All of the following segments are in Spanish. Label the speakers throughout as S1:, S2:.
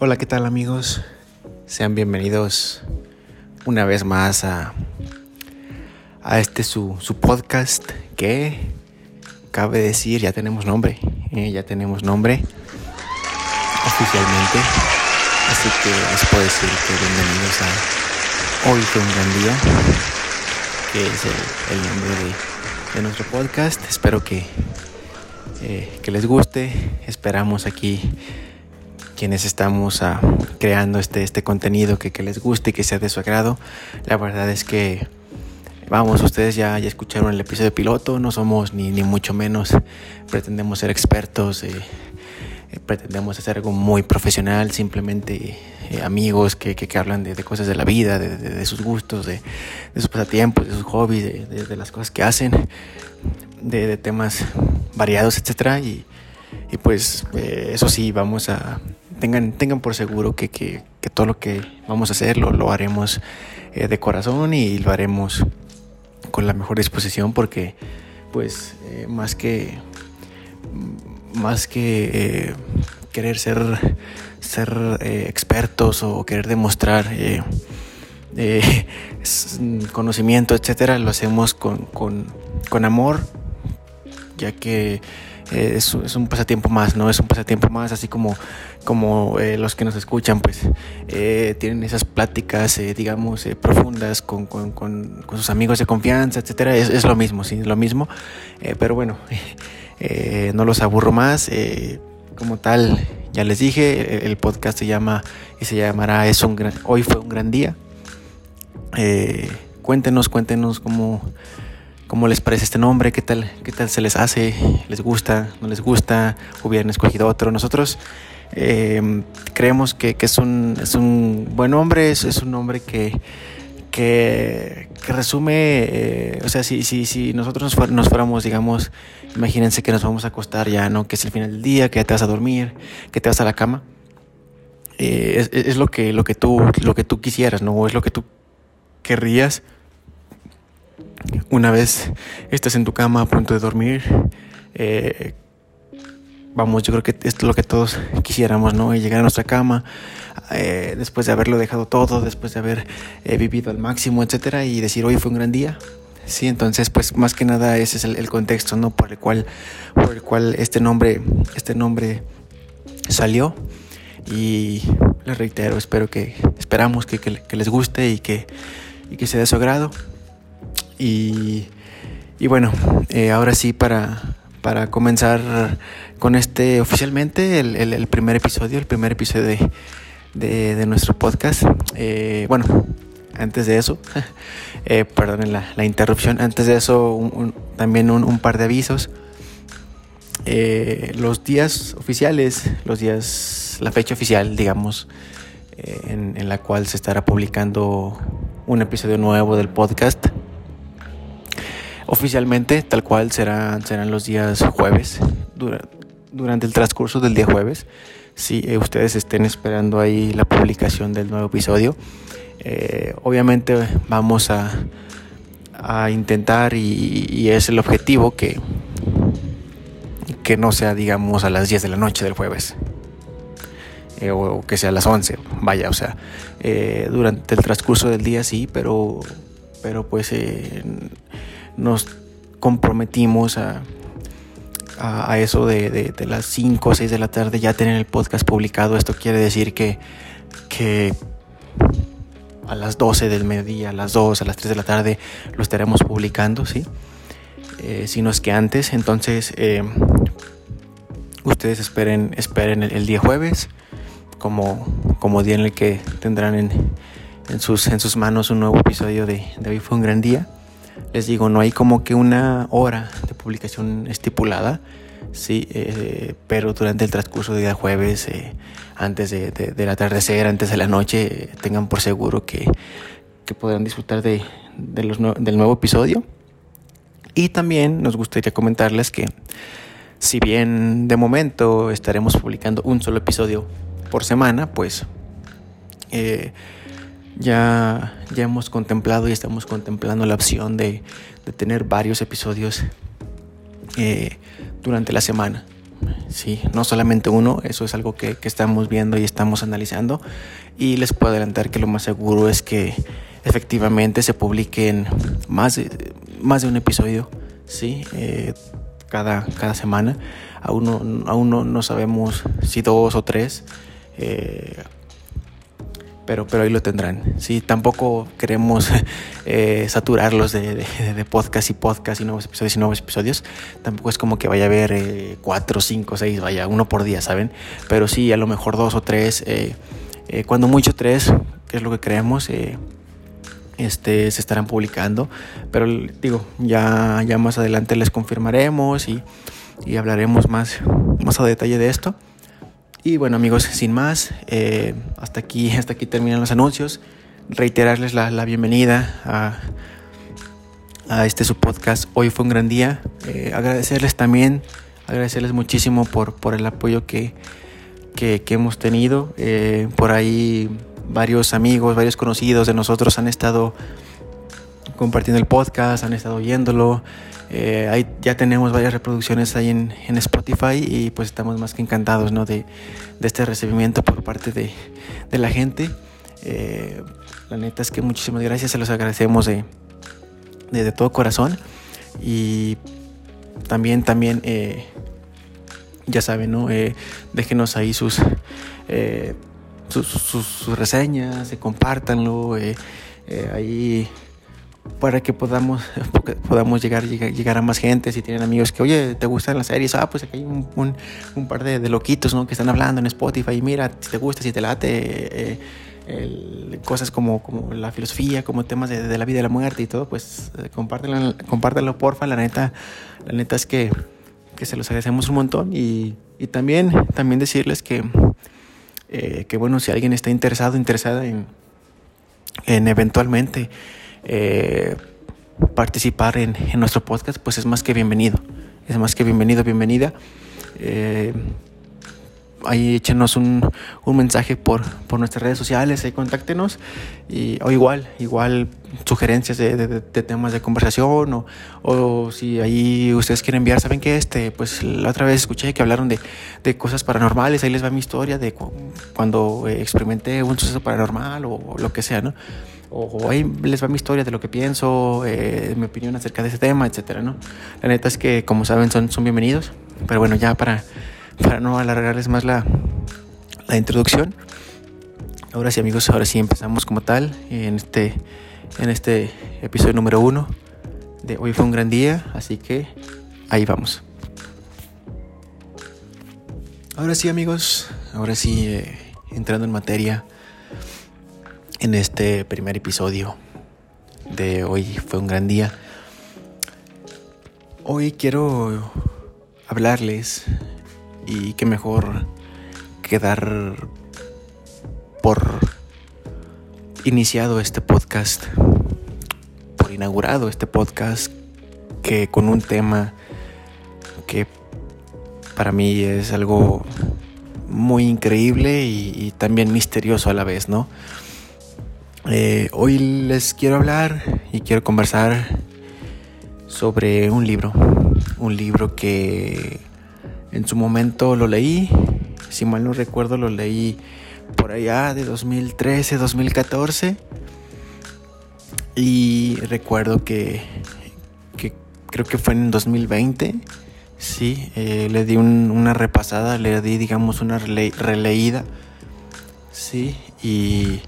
S1: Hola, ¿qué tal amigos? Sean bienvenidos una vez más a, a este su, su podcast que cabe decir, ya tenemos nombre, eh, ya tenemos nombre oficialmente. Así que les puedo decir que bienvenidos a Hoy fue un gran día, que es el, nombre de, de, nuestro podcast. Espero que, eh, que les guste. Esperamos aquí quienes estamos uh, creando este, este contenido que, que, les guste y que sea de su agrado. La verdad es que, vamos, ustedes ya, ya escucharon el episodio piloto, no somos ni, ni mucho menos, pretendemos ser expertos, eh, eh, pretendemos hacer algo muy profesional, simplemente eh, amigos que, que, hablan de, cosas de la vida, de, de sus gustos, de, sus pasatiempos, de sus hobbies, de, las cosas que hacen, de, temas variados, etcétera. Y, y pues eso sí, vamos a tengan, tengan por seguro que, que, que todo lo que vamos a hacer lo, lo haremos eh, de corazón y lo haremos con la mejor disposición porque pues eh, más que más que eh, querer ser ser expertos o querer demostrar conocimiento etcétera lo hacemos con, con, con amor ya que eh, es, es, un pasatiempo más, ¿no? Es un pasatiempo más, así como, como eh, los que nos escuchan, pues eh, tienen esas pláticas, eh, digamos, eh, profundas con, con, con, con, sus amigos de confianza, etcétera. Es, es lo mismo, sí, es lo mismo. Pero bueno, no los aburro más. como tal, ya les dije, el podcast se llama y se llamará es un gran, Hoy fue un gran día. cuéntenos, cuéntenos cómo ¿Cómo les parece este nombre? ¿Qué tal, ¿Qué tal se les hace? ¿Les gusta? ¿No les gusta? ¿Hubieran escogido otro? Nosotros eh, creemos que, es, un, es un buen nombre, es, un nombre que, que, resume, eh, o sea, si, si, si nosotros nos, nos, fuéramos, digamos, imagínense que nos vamos a acostar ya, ¿no? Que es el final del día, que ya te vas a dormir, que te vas a la cama. Eh, es, es, lo, que, lo, que tú, lo que tú quisieras, ¿no? Es lo que tú querrías una vez estás en tu cama a punto de dormir, eh, vamos, yo creo que esto es lo que todos quisiéramos, ¿no? Llegar a nuestra cama eh, después de haberlo dejado todo, después de haber eh, vivido al máximo, etcétera, y decir hoy fue un gran día. Sí, entonces, pues más que nada ese es el, contexto, ¿no? Por el cual, por el cual este nombre, este nombre salió. Y les reitero, espero que, esperamos que, que, que les guste y que, y que sea de su agrado. Y, y bueno, eh, ahora sí para, para comenzar con este oficialmente, el, el, primer episodio, el primer episodio de, de, nuestro podcast. Eh, bueno, antes de eso, eh, perdonen la, la, interrupción, antes de eso también un, par de avisos. Eh, los días oficiales, los días, la fecha oficial, digamos, en la cual se estará publicando un episodio nuevo del podcast Oficialmente, tal cual, serán, serán los días jueves, dura, durante el transcurso del día jueves. Si eh, ustedes estén esperando ahí la publicación del nuevo episodio, eh, obviamente vamos a, a intentar y, es el objetivo que, que no sea, digamos, a las 10 de la noche del jueves. Eh, o que sea a las 11, vaya, o sea, durante el transcurso del día sí, pero, pero pues nos comprometimos a, a, eso de, de, las 5 o 6 de la tarde ya tener el podcast publicado. Esto quiere decir que, que a las 12 del mediodía, a las 2, a las 3 de la tarde lo estaremos publicando, ¿sí? Eh, si no es que antes, entonces eh, ustedes esperen, esperen el, el, día jueves como, como día en el que tendrán en, en, sus, en sus manos un nuevo episodio de, de Hoy fue un gran día les digo, no hay como que una hora de publicación estipulada, sí, eh, pero durante el transcurso del día jueves, eh, antes de, de, del atardecer, antes de la noche, tengan por seguro que, que podrán disfrutar de, de del nuevo episodio. Y también nos gustaría comentarles que si bien de momento estaremos publicando un solo episodio por semana, pues eh, ya, ya hemos contemplado y estamos contemplando la opción de, de tener varios episodios eh, durante la semana. sí, no solamente uno, eso es algo que, que, estamos viendo y estamos analizando y les puedo adelantar que lo más seguro es que efectivamente se publiquen más de, más de un episodio, sí, eh, cada, cada semana, aún no, aún no, sabemos si dos o tres. Eh, pero, pero ahí lo tendrán. Sí, tampoco queremos eh, saturarlos de, de, de, podcast y podcast y nuevos episodios y nuevos episodios. Tampoco es como que vaya a haber eh, cuatro, cinco, seis, vaya, uno por día, ¿saben? Pero sí, a lo mejor dos o tres, eh, eh cuando mucho tres, que es lo que creemos, eh, este, se estarán publicando. Pero digo, ya, ya más adelante les confirmaremos y, y hablaremos más, más a detalle de esto. Y bueno amigos, sin más, eh, hasta, aquí, hasta aquí terminan los anuncios. Reiterarles la, la bienvenida a, a, este su podcast. Hoy fue un gran día. Eh, agradecerles también, agradecerles muchísimo por, por el apoyo que, que, hemos tenido. Eh, por ahí varios amigos, varios conocidos de nosotros han estado compartiendo el podcast, han estado oyéndolo. Eh, ahí ya tenemos varias reproducciones ahí en, en, Spotify y pues estamos más que encantados ¿no? de, de este recibimiento por parte de, de la gente. Eh, la neta es que muchísimas gracias, se los agradecemos de, de, todo corazón. Y también, también, eh, ya saben, ¿no? Déjenos ahí sus, sus, reseñas, compártanlo. ahí para que podamos, podamos llegar, llegar, a más gente. Si tienen amigos que, oye, ¿te gustan las series? Ah, pues aquí hay un, par de, loquitos ¿no? que están hablando en Spotify. Mira, si te gusta, si te late, eh, cosas como, como la filosofía, como temas de, de, la vida y la muerte y todo, pues eh, compártelo, compártelo, porfa. La neta, la neta es que, que se los agradecemos un montón. Y, y también, también decirles que, eh, que, bueno, si alguien está interesado, interesada en, en eventualmente eh, participar en, nuestro podcast, pues es más que bienvenido. Es más que bienvenido, bienvenida. Eh, ahí échenos un, un mensaje por, por, nuestras redes sociales, ahí contáctenos. Y, o igual, igual sugerencias de, temas de conversación o, o, si ahí ustedes quieren enviar, ¿saben qué? Este, pues la otra vez escuché que hablaron de, de cosas paranormales, ahí les va mi historia de cu cuando experimenté un suceso paranormal o, o lo que sea, ¿no? O ahí les va mi historia de lo que pienso, eh, mi opinión acerca de ese tema, etcétera, ¿no? La neta es que, como saben, son, son bienvenidos. Pero bueno, ya para, para no alargarles más la, la introducción. Ahora sí, amigos, ahora sí empezamos como tal en este, en este episodio número uno de Hoy fue un gran día, así que ahí vamos. Ahora sí, amigos, ahora sí, eh, entrando en materia en este primer episodio de hoy fue un gran día. Hoy quiero hablarles y que mejor quedar por iniciado este podcast, por inaugurado este podcast que con un tema que para mí es algo muy increíble y, y también misterioso a la vez, ¿no? Eh, hoy les quiero hablar y quiero conversar sobre un libro, un libro que en su momento lo leí, si mal no recuerdo lo leí por allá de 2013, 2014 y recuerdo que, que creo que fue en 2020, sí, eh, le di un, una repasada, le di digamos una rele releída, sí, y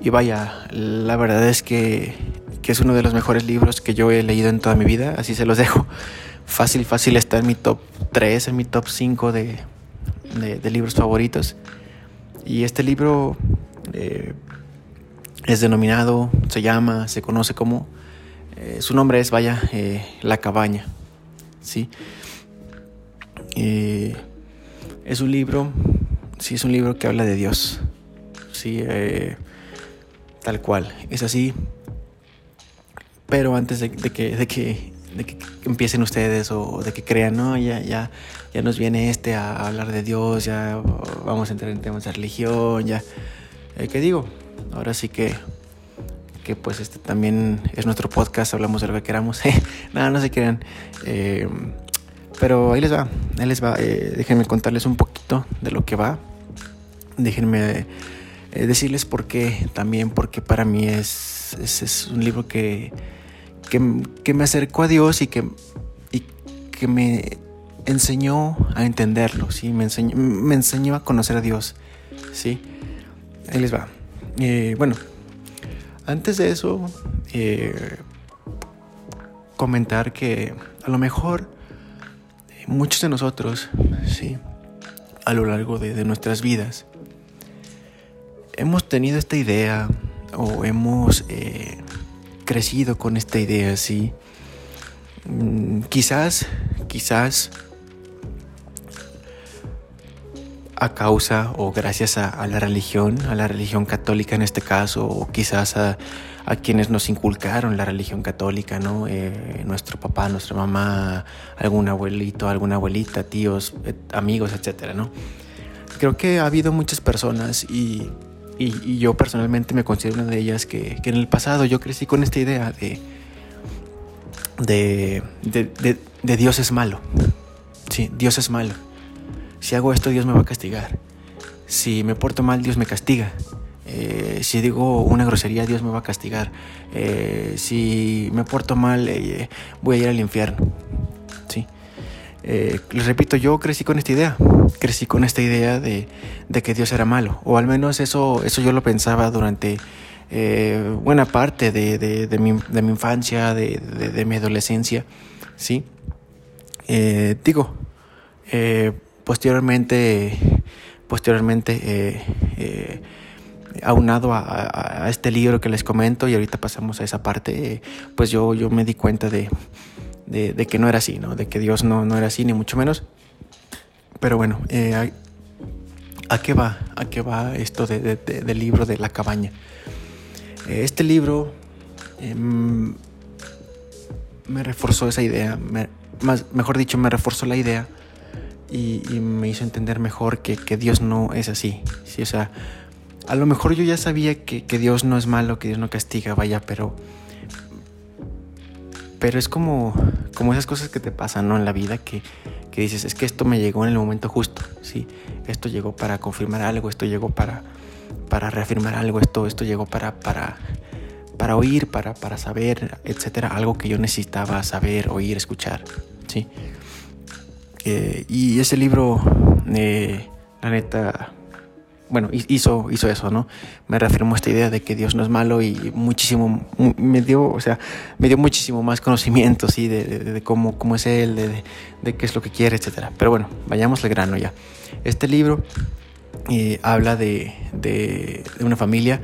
S1: y vaya, la verdad es que, que, es uno de los mejores libros que yo he leído en toda mi vida, así se los dejo. Fácil, fácil está en mi top 3, en mi top 5 de, de, libros favoritos. Y este libro eh, es denominado, se llama, se conoce como, eh, su nombre es, vaya, eh, La Cabaña. ¿sí? Es un libro, sí, es un libro que habla de Dios. Sí, tal cual, es así. Pero antes de, que, de, que, de, que, empiecen ustedes o de que crean, no, ya, ya, ya nos viene este a hablar de Dios, ya vamos a entrar en temas de religión, ya. Eh, ¿Qué digo? Ahora sí que, que pues este también es nuestro podcast, hablamos de lo que queramos. Nada, no se crean. Eh, Pero ahí les va, ahí les va. Eh, déjenme contarles un poquito de lo que va. Déjenme eh, decirles por qué también, porque para mí es, es, un libro que, que, me acercó a Dios y que, y que me enseñó a entenderlo, ¿sí? me, enseñó, me enseñó a conocer a Dios. ¿sí? Ahí les va. Eh, bueno, antes de eso, eh, comentar que a lo mejor muchos de nosotros, ¿sí? a lo largo de nuestras vidas, hemos tenido esta idea o hemos eh, crecido con esta idea, sí. Mm, quizás, quizás a causa o gracias a, la religión, a la religión católica en este caso, o quizás a, quienes nos inculcaron la religión católica, ¿no? Eh, nuestro papá, nuestra mamá, algún abuelito, alguna abuelita, tíos, eh, amigos, etcétera, ¿no? Creo que ha habido muchas personas y y, yo personalmente me considero una de ellas que, en el pasado yo crecí con esta idea de, de, Dios es malo. Sí, Dios es malo. Si hago esto, Dios me va a castigar. Si me porto mal, Dios me castiga. Eh, si digo una grosería, Dios me va a castigar. Eh, si me porto mal, eh, voy a ir al infierno. ¿Sí? les repito, yo crecí con esta idea crecí con esta idea de, que Dios era malo, o al menos eso, eso yo lo pensaba durante eh, buena parte de, mi, infancia, de, mi adolescencia, ¿sí? Eh, digo, eh, posteriormente, posteriormente aunado a, este libro que les comento y ahorita pasamos a esa parte, pues yo, yo me di cuenta de, que no era así, ¿no? De que Dios no, no era así, ni mucho menos. Pero bueno, eh, ¿a, qué va? ¿A qué va esto del libro de la cabaña? Eh, este libro em, me reforzó esa idea, más, mejor dicho, me reforzó la idea y, me hizo entender mejor que, Dios no es así. ¿sí? O sea, a lo mejor yo ya sabía que, que Dios no es malo, que Dios no castiga, vaya, pero pero es como, como esas cosas que te pasan ¿no? en la vida que, que, dices, es que esto me llegó en el momento justo, ¿sí? Esto llegó para confirmar algo, esto llegó para, para reafirmar algo, esto, esto llegó para, para, para oír, para, para saber, etcétera, algo que yo necesitaba saber, oír, escuchar, ¿sí? Eh, y ese libro, eh, la neta, bueno, hizo, hizo eso, ¿no? Me reafirmó esta idea de que Dios no es malo y muchísimo, me dio, o sea, me dio muchísimo más conocimiento, sí, de, cómo, cómo es Él, de, qué es lo que quiere, etcétera. Pero bueno, vayamos al grano ya. Este libro eh, habla de, una familia,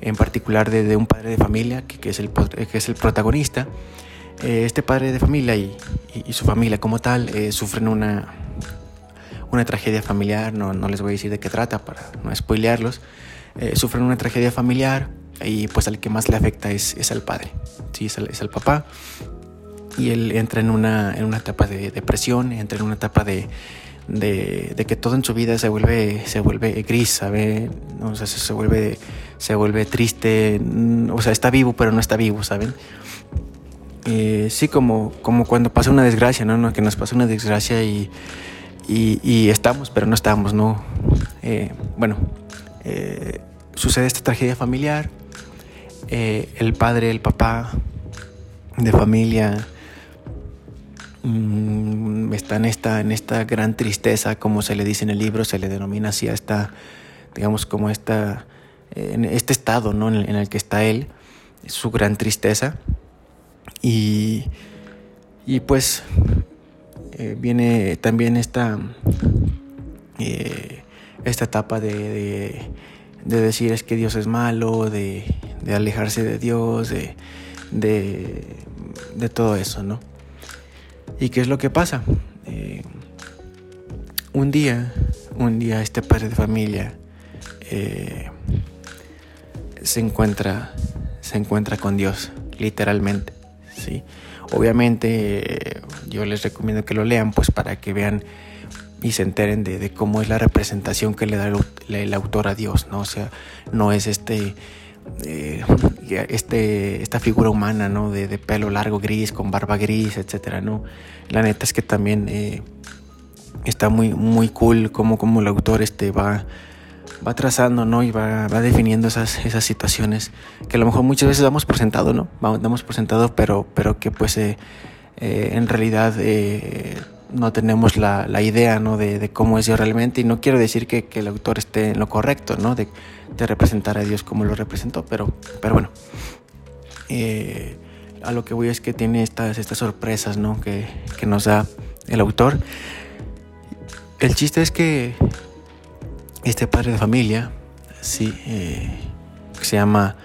S1: en particular de, un padre de familia, que, es, el, que es el protagonista. Eh, este padre de familia y, su familia como tal eh, sufren una una tragedia familiar, no, no, les voy a decir de qué trata para no spoilearlos, eh, sufren una tragedia familiar y pues al que más le afecta es, es al padre, ¿sí? es, al, es al papá y él entra en una, en una etapa de depresión, entra en una etapa de, de, que todo en su vida se vuelve, se vuelve gris, ¿sabe? O sea, se, vuelve, se vuelve triste, mm, o sea, está vivo pero no está vivo, ¿saben? Eh, sí, como, como cuando pasa una desgracia, ¿no? ¿no? Que nos pasa una desgracia y y, estamos, pero no estamos, ¿no? Eh, bueno, eh, sucede esta tragedia familiar, eh, el padre, el papá de familia mm, está en esta, en esta gran tristeza, como se le dice en el libro, se le denomina así a esta, digamos, como esta, en este estado, ¿no? En el, que está él, su gran tristeza. Y, y pues eh, viene también esta, eh, esta etapa de, decir es que Dios es malo, de, alejarse de Dios, de, de, todo eso, ¿no? ¿Y qué es lo que pasa? Eh, un día, un día este padre de familia se encuentra, se encuentra con Dios, literalmente, ¿sí? Obviamente yo les recomiendo que lo lean pues para que vean y se enteren de, cómo es la representación que le da el, autor a Dios, ¿no? O sea, no es este eh, este, esta figura humana, ¿no? De, pelo largo gris, con barba gris, etcétera, ¿no? La neta es que también eh, está muy, muy cool como, como el autor este va, va trazando, ¿no? Y va, va, definiendo esas, esas situaciones que a lo mejor muchas veces damos por sentado, ¿no? Damos por sentado, pero, pero que pues eh, en realidad no tenemos la, la idea, ¿no? De, cómo es Dios realmente. Y no quiero decir que, el autor esté en lo correcto, ¿no? De, de representar a Dios como lo representó, pero, pero bueno. Eh, a lo que voy es que tiene estas, estas sorpresas, ¿no? Que, que nos da el autor. El chiste es que este padre de familia, sí, eh, se llama,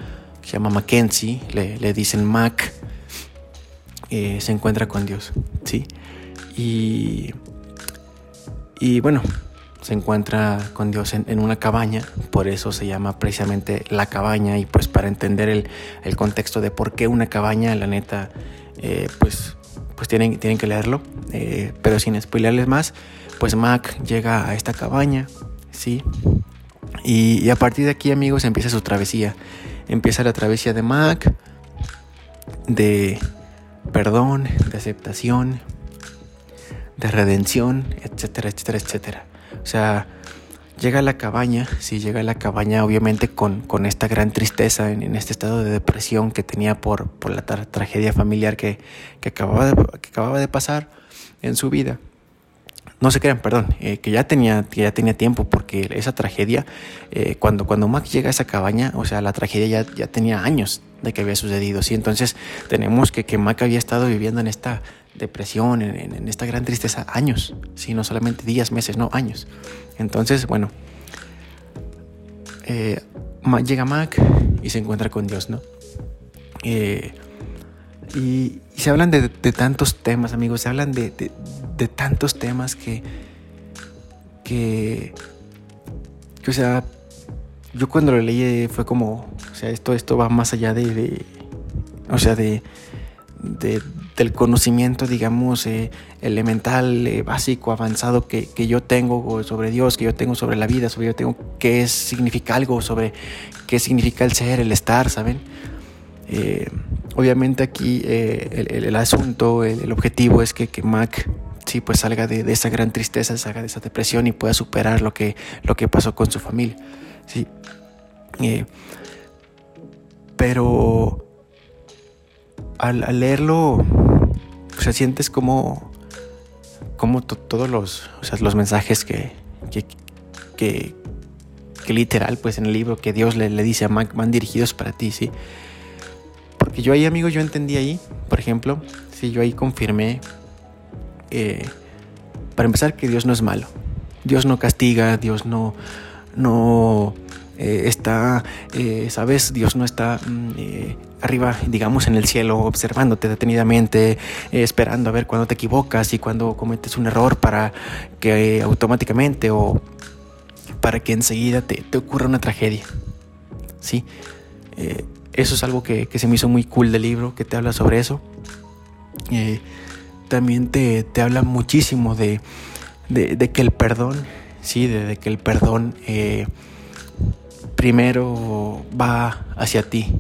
S1: se llama Mackenzie, le, le dicen Mac, eh, se encuentra con Dios, sí. Y, y bueno, se encuentra con Dios en, una cabaña, por eso se llama precisamente la cabaña y pues para entender el, el contexto de por qué una cabaña, la neta, eh, pues, pues tienen, tienen que leerlo, pero sin spoilerles más, pues Mac llega a esta cabaña, ¿sí? Y, a partir de aquí amigos empieza su travesía, empieza la travesía de Mac, de perdón, de aceptación, de redención, etcétera, etcétera, etcétera. O sea, llega a la cabaña, sí, llega a la cabaña obviamente con, con esta gran tristeza, en, este estado de depresión que tenía por, por la tragedia familiar que, que, acababa que acababa de pasar en su vida. No se crean, perdón, eh, que, ya tenía, que ya tenía tiempo, porque esa tragedia, eh, cuando, cuando Mac llega a esa cabaña, o sea, la tragedia ya, ya tenía años de que había sucedido, ¿sí? Entonces tenemos que, que Mac había estado viviendo en esta depresión, en, esta gran tristeza, años, ¿sí? no solamente días, meses, no, años. Entonces, bueno, eh, llega Mac y se encuentra con Dios, ¿no? Eh, y, se hablan de, tantos temas, amigos, se hablan de, tantos temas que, que, que, o sea, yo cuando lo leí fue como, o sea, esto, esto va más allá de, o sea, de, del conocimiento, digamos, eh, elemental, eh, básico, avanzado que, que, yo tengo sobre Dios, que yo tengo sobre la vida, sobre yo tengo qué significa algo, sobre qué significa el ser, el estar, ¿saben? Eh, obviamente aquí el, el, asunto, el, objetivo es que, que Mac sí, pues salga de, esa gran tristeza, salga de esa depresión y pueda superar lo que, lo que pasó con su familia. Sí. pero al, leerlo, o sea, sientes como, como todos los, o sea, los mensajes que, que, que, literal, pues en el libro que Dios le, le dice a Mac van dirigidos para ti, ¿sí? Porque yo ahí, amigo, yo entendí ahí, por ejemplo, sí, yo ahí confirmé, eh, para empezar, que Dios no es malo. Dios no castiga, Dios no, no eh, está, eh, sabes, Dios no está mm, arriba, digamos, en el cielo, observándote detenidamente, esperando a ver cuando te equivocas y cuando cometes un error para que automáticamente o para que enseguida te, te ocurra una tragedia. ¿Sí? Eso es algo que, que, se me hizo muy cool del libro, que te habla sobre eso. también te, te, habla muchísimo de, de, que el perdón, sí, de, que el perdón primero va hacia ti.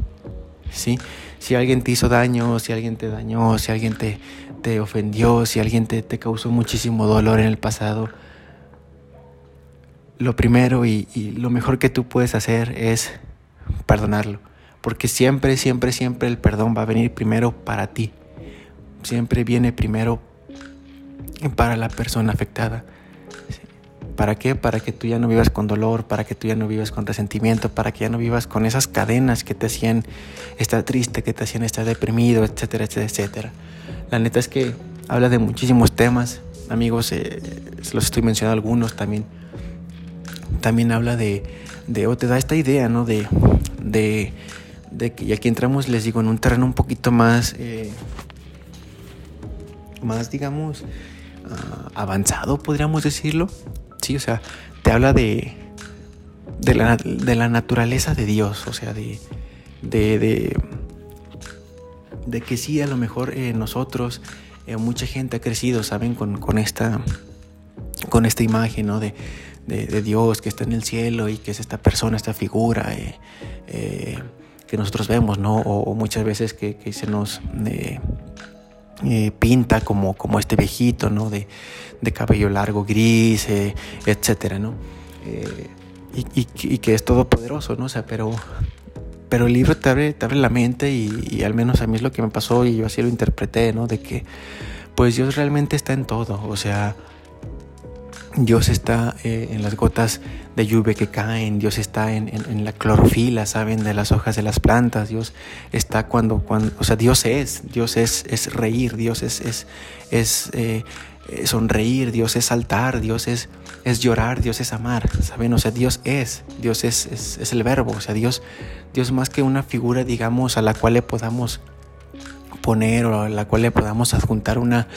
S1: ¿sí? Si alguien te hizo daño, si alguien te dañó, si alguien te, te ofendió, si alguien te, te, causó muchísimo dolor en el pasado, lo primero y lo mejor que tú puedes hacer es perdonarlo. Porque siempre, siempre, siempre el perdón va a venir primero para ti. Siempre viene primero para la persona afectada. ¿Para qué? Para que tú ya no vivas con dolor, para que tú ya no vivas con resentimiento, para que ya no vivas con esas cadenas que te hacían estar triste, que te hacían estar deprimido, etcétera, etcétera, etcétera. La neta es que habla de muchísimos temas, amigos, eh, los estoy mencionando algunos también. También habla de, de o te da esta idea, ¿no? De, de, de que, y aquí entramos, les digo, en un terreno un poquito más, eh, más, digamos, uh, avanzado, podríamos decirlo Sí, o sea, te habla de, de, la, de la naturaleza de Dios, o sea, de, de, de, de que sí, a lo mejor eh, nosotros, eh, mucha gente ha crecido, ¿saben? Con, con, esta, con esta imagen, ¿no? De, de, Dios que está en el cielo y que es esta persona, esta figura. Eh, que nosotros vemos, ¿no? O, muchas veces que, se nos eh, eh, pinta como, como este viejito, ¿no? De, cabello largo, gris, etcétera, ¿no? Y, que es todopoderoso, ¿no? O sea, pero, pero el libro te abre, te abre la mente y, y, al menos a mí es lo que me pasó y yo así lo interpreté, ¿no? De que pues Dios realmente está en todo, o sea, Dios está eh, en las gotas de lluvia que caen, Dios está en, la clorofila, ¿saben? De las hojas de las plantas, Dios está cuando, cuando o sea, Dios es, Dios es, es reír, Dios es, es, es eh, sonreír, Dios es saltar, Dios es, es llorar, Dios es amar, ¿saben? O sea, Dios es, Dios es, es, es el verbo, o sea, Dios, Dios más que una figura, digamos, a la cual le podamos poner o a la cual le podamos adjuntar una,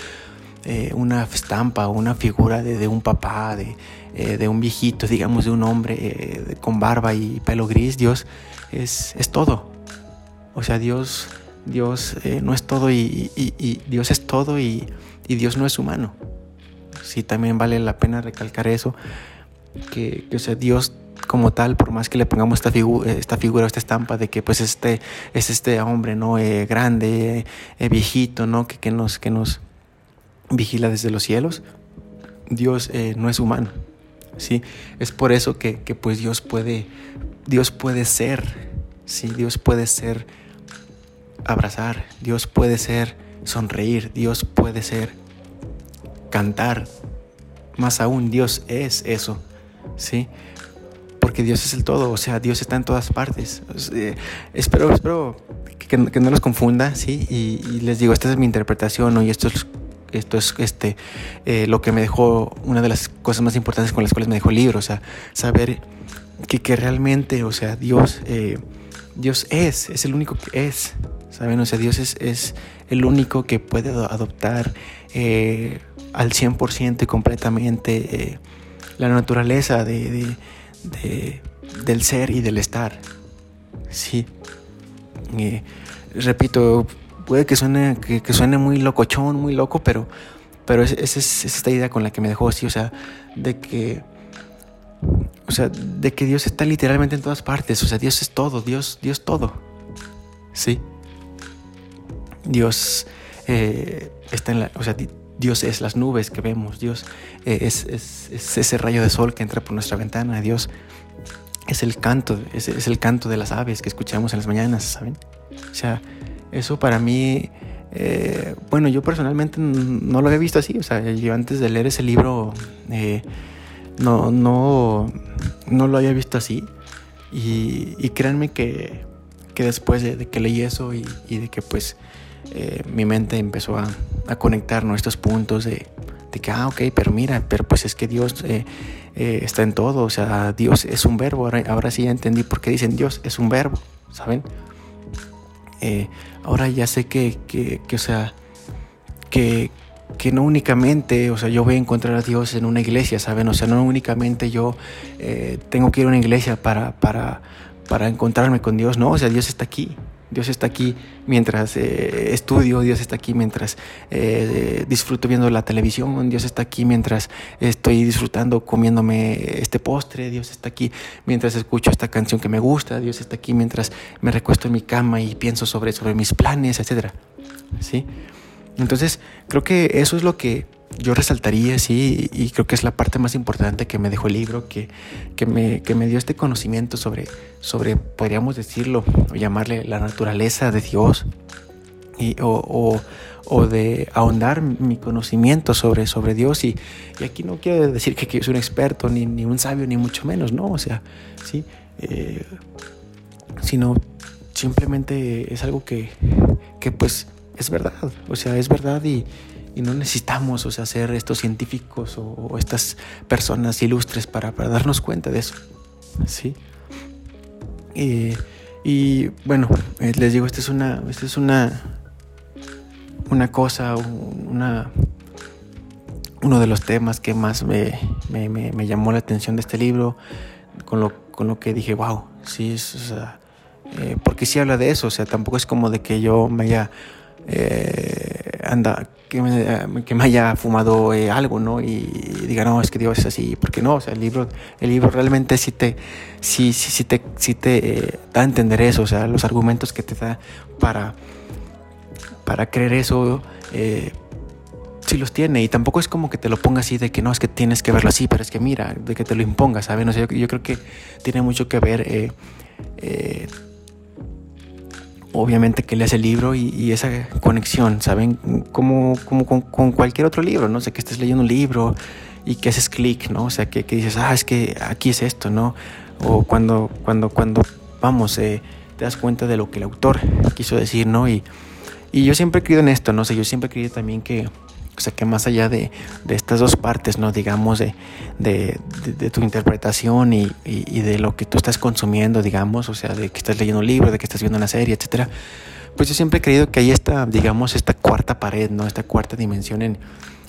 S1: eh, una estampa o una figura de, un papá, de, eh, de, un viejito, digamos, de un hombre eh, con barba y pelo gris, Dios es, es todo. O sea, Dios, Dios no es todo y, Dios es todo y, Dios no es humano. Sí, también vale la pena recalcar eso, que, o sea, Dios como tal, por más que le pongamos esta, figura, esta figura, esta estampa de que pues este es este hombre, ¿no? Grande, eh, viejito, ¿no? Que, que, nos, que nos vigila desde los cielos. Dios eh, no es humano, ¿sí? Es por eso que, que, pues Dios puede, Dios puede ser, ¿sí? Dios puede ser abrazar, Dios puede ser sonreír, Dios puede ser cantar. Más aún, Dios es eso, ¿sí? porque Dios es el todo, o sea, Dios está en todas partes. espero, espero que, no los confunda, ¿sí? Y, les digo, esta es mi interpretación, Y esto es, esto es este, eh, lo que me dejó, una de las cosas más importantes con las cuales me dejó el libro, o sea, saber que, que realmente, o sea, Dios, eh, Dios es, es el único que es, ¿saben? O sea, Dios es, es el único que puede adoptar eh, al 100% y completamente la naturaleza de del ser y del estar. Sí. repito, puede que suene, que, suene muy locochón, muy loco, pero, pero es, es, esta idea con la que me dejó así, o sea, de que, o sea, de que Dios está literalmente en todas partes, o sea, Dios es todo, Dios, Dios todo, sí. Dios eh, está en la, o sea, Dios es las nubes que vemos, Dios eh, es, ese rayo de sol que entra por nuestra ventana, Dios es el canto, es, el canto de las aves que escuchamos en las mañanas, ¿saben? O sea, eso para mí, eh, bueno, yo personalmente no lo había visto así, o sea, yo antes de leer ese libro eh, no, no, no lo había visto así. Y, créanme que, después de, que leí eso y de que pues eh, mi mente empezó a, a conectar estos puntos de, de, que, ah, ok, pero mira, pero pues es que Dios está en todo, o sea, Dios es un verbo, ahora, sí ya entendí por qué dicen Dios es un verbo, ¿saben? Ahora ya sé que, que, que o sea, que, que no únicamente, o sea, yo voy a encontrar a Dios en una iglesia, ¿saben? O sea, no únicamente yo tengo que ir a una iglesia para, para, para encontrarme con Dios, no, o sea, Dios está aquí, Dios está aquí mientras eh, estudio, Dios está aquí mientras eh, disfruto viendo la televisión, Dios está aquí mientras estoy disfrutando comiéndome este postre, Dios está aquí mientras escucho esta canción que me gusta, Dios está aquí mientras me recuesto en mi cama y pienso sobre, sobre mis planes, etc. ¿Sí? Entonces, creo que eso es lo que yo resaltaría, sí, y creo que es la parte más importante que me dejó el libro, que, que, me, que me dio este conocimiento sobre, sobre, podríamos decirlo, o llamarle la naturaleza de Dios, y, o, o, de ahondar mi conocimiento sobre, sobre Dios. Y, y aquí no quiero decir que, que soy un experto, ni, ni, un sabio, ni mucho menos, no, o sea, sí, eh, sino simplemente es algo que, que pues es verdad, o sea, es verdad y y no necesitamos o sea, ser estos científicos o, estas personas ilustres para, para, darnos cuenta de eso. ¿sí? y bueno, eh, les digo, esta es una, esta es una, una cosa, una, uno de los temas que más me, me, me, llamó la atención de este libro, con lo, con lo que dije, wow, sí, es, o sea, eh, porque sí habla de eso, o sea, tampoco es como de que yo me haya... Eh, anda, que me, que me haya fumado eh, algo, ¿no? Y, diga, no, es que Dios es así, porque no, o sea, el libro, el libro realmente sí te, sí, sí, sí te, sí te eh, da a entender eso, o sea, los argumentos que te da para, para creer eso, eh, sí los tiene, y tampoco es como que te lo ponga así de que no, es que tienes que verlo así, pero es que mira, de que te lo imponga, ¿sabes? No yo, creo que tiene mucho que ver eh, obviamente que leas el libro y, esa conexión, ¿saben? Como, como con, cualquier otro libro, ¿no? O sea, que estés leyendo un libro y que haces clic, ¿no? O sea, que, dices, ah, es que aquí es esto, ¿no? O cuando, cuando, cuando, vamos, eh, te das cuenta de lo que el autor quiso decir, ¿no? Y, y yo siempre he creído en esto, ¿no? Sea, yo siempre he creído también que o sea, que más allá de, estas dos partes, ¿no? Digamos, de, de, tu interpretación y, de lo que tú estás consumiendo, digamos, o sea, de que estás leyendo un libro, de que estás viendo una serie, etcétera, pues yo siempre he creído que hay esta, digamos, esta cuarta pared, ¿no? Esta cuarta dimensión en,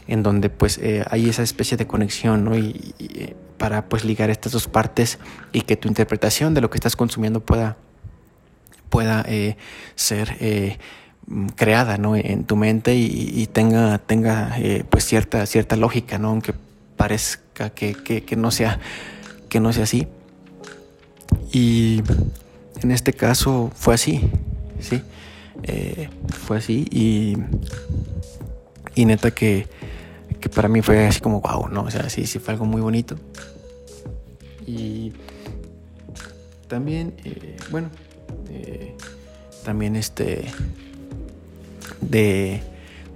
S1: en donde pues eh, hay esa especie de conexión, ¿no? Y, eh, para pues ligar estas dos partes y que tu interpretación de lo que estás consumiendo pueda, pueda eh, ser Mm, creada ¿no? en tu mente y, tenga, tenga eh, pues cierta, cierta lógica, ¿no? aunque parezca que, que, no sea, que no sea así. Y en este caso fue así, ¿sí? Eh, fue así y, y neta que, que, para mí fue así como wow, ¿no? O sea, sí, sí fue algo muy bonito. Y también, eh, bueno, también este de,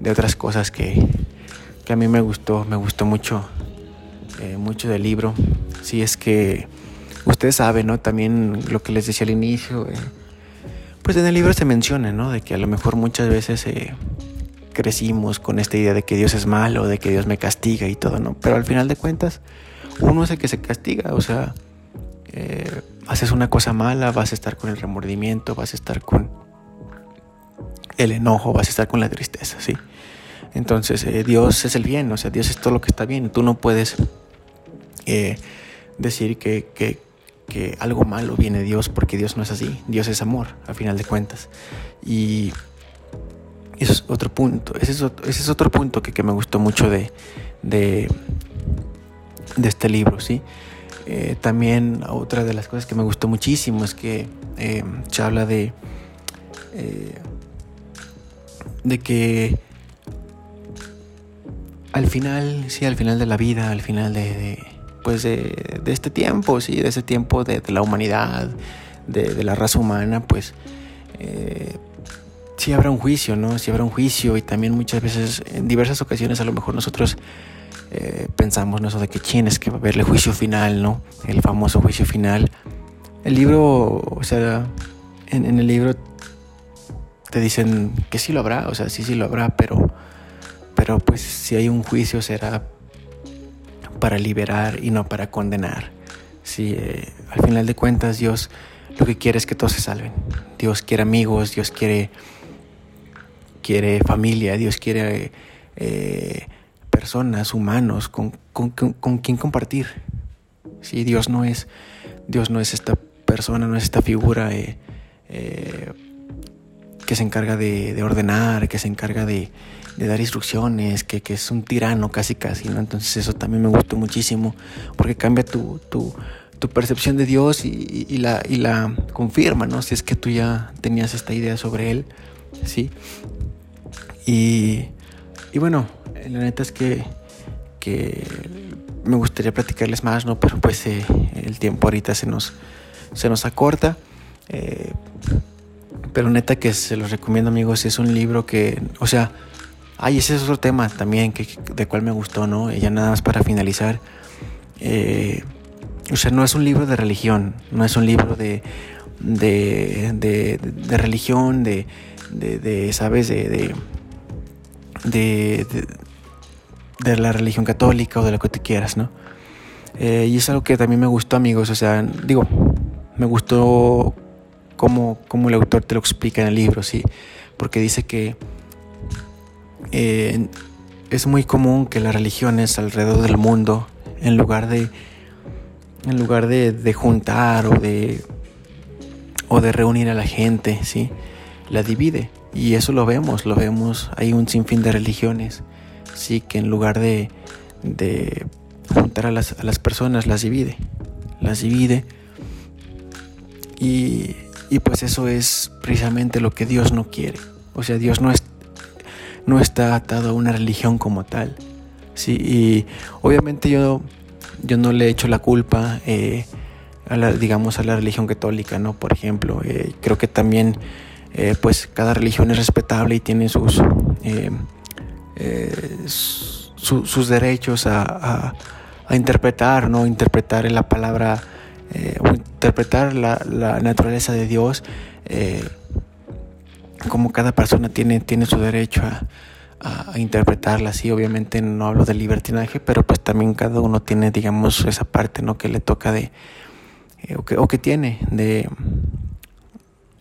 S1: otras cosas que, a mí me gustó, me gustó mucho, eh, mucho del libro. Si es que ustedes saben, ¿no? También lo que les decía al inicio, eh, pues en el libro se menciona, ¿no? De que a lo mejor muchas veces eh, crecimos con esta idea de que Dios es malo, de que Dios me castiga y todo, ¿no? Pero al final de cuentas, uno es el que se castiga, o sea, haces una cosa mala, vas a estar con el remordimiento, vas a estar con el enojo, vas a estar con la tristeza, ¿sí? Entonces, eh, Dios es el bien, o sea, Dios es todo lo que está bien. Tú no puedes eh, decir que, que, que, algo malo viene de Dios, porque Dios no es así. Dios es amor, al final de cuentas. Y eso es otro punto. Ese es otro, punto que, que, me gustó mucho de, de, de este libro, ¿sí? Eh, también otra de las cosas que me gustó muchísimo es que se habla de de que al final, sí, al final de la vida, al final de, pues de, este tiempo, sí, de ese tiempo de, la humanidad, de, la raza humana, pues eh, sí habrá un juicio, ¿no? Sí habrá un juicio y también muchas veces, en diversas ocasiones a lo mejor nosotros eh, pensamos, ¿no? Eso de que quién es que el juicio final, ¿no? El famoso juicio final. El libro, o sea, en el libro te dicen que sí lo habrá, o sea, sí, sí lo habrá, pero, pero pues si hay un juicio será para liberar y no para condenar. Si eh, al final de cuentas Dios lo que quiere es que todos se salven. Dios quiere amigos, Dios quiere, quiere familia, Dios quiere eh, personas, humanos, con, con, quien compartir. Si Dios no es, Dios no es esta persona, no es esta figura. Eh, que se encarga de, ordenar, que se encarga de, dar instrucciones, que, es un tirano casi casi, ¿no? Entonces eso también me gustó muchísimo porque cambia tu, percepción de Dios y, la, y la confirma, ¿no? Si es que tú ya tenías esta idea sobre Él, ¿sí? Y, bueno, la neta es que, que me gustaría platicarles más, ¿no? Pero pues eh, el tiempo ahorita se nos, se nos acorta. Eh, pero neta que se los recomiendo amigos, es un libro que, o sea, ay, ese es otro tema también que, de cual me gustó, ¿no? Ya nada más para finalizar. Eh, o sea, no es un libro de religión, no es un libro de, de, de, religión, de, de, ¿sabes? De, de, de, la religión católica o de lo que tú quieras, ¿no? Eh, y es algo que también me gustó, amigos, o sea, digo, me gustó como, el autor te lo explica en el libro, ¿sí? Porque dice que eh, es muy común que las religiones alrededor del mundo, en lugar de, en lugar de, juntar o de, o de reunir a la gente, ¿sí? La divide. Y eso lo vemos, lo vemos, hay un sinfín de religiones, sí, que en lugar de, de juntar a las, a las personas, las divide, las divide. Y, y pues eso es precisamente lo que Dios no quiere. O sea, Dios no, es, no está atado a una religión como tal. Sí, y obviamente yo, yo no le echo la culpa, eh, a la, digamos, a la religión católica, ¿no? Por ejemplo, eh, creo que también, eh, pues, cada religión es respetable y tiene sus, sus derechos a, a, interpretar, ¿no? Interpretar la palabra, o interpretar la, naturaleza de Dios, como cada persona tiene, tiene su derecho a interpretarla así. Obviamente no hablo de libertinaje, pero pues también cada uno tiene, digamos, esa parte ¿no? que le toca de, eh, o, que, o, que, tiene de,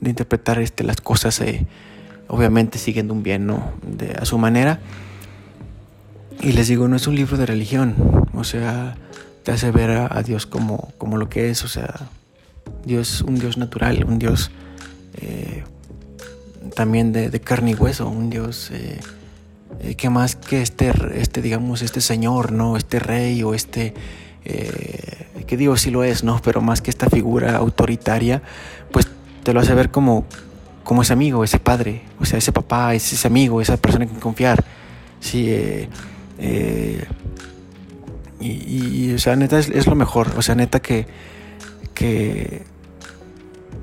S1: de interpretar este, las cosas, eh, obviamente siguiendo un bien, ¿no? De, a su manera. Y les digo, no es un libro de religión, o sea, te hace ver a, Dios como, como lo que es, o sea, Dios, un Dios natural, un Dios eh, también de, de, carne y hueso, un Dios eh, eh, que más que este, este, digamos, este señor, ¿no? Este rey o este, que digo, sí lo es, ¿no? Pero más que esta figura autoritaria, pues te lo hace ver como, como ese amigo, ese padre, o sea, ese papá, ese, ese amigo, esa persona en quien confiar. Sí, y, y, o sea, neta es, es, lo mejor, o sea, neta que, que,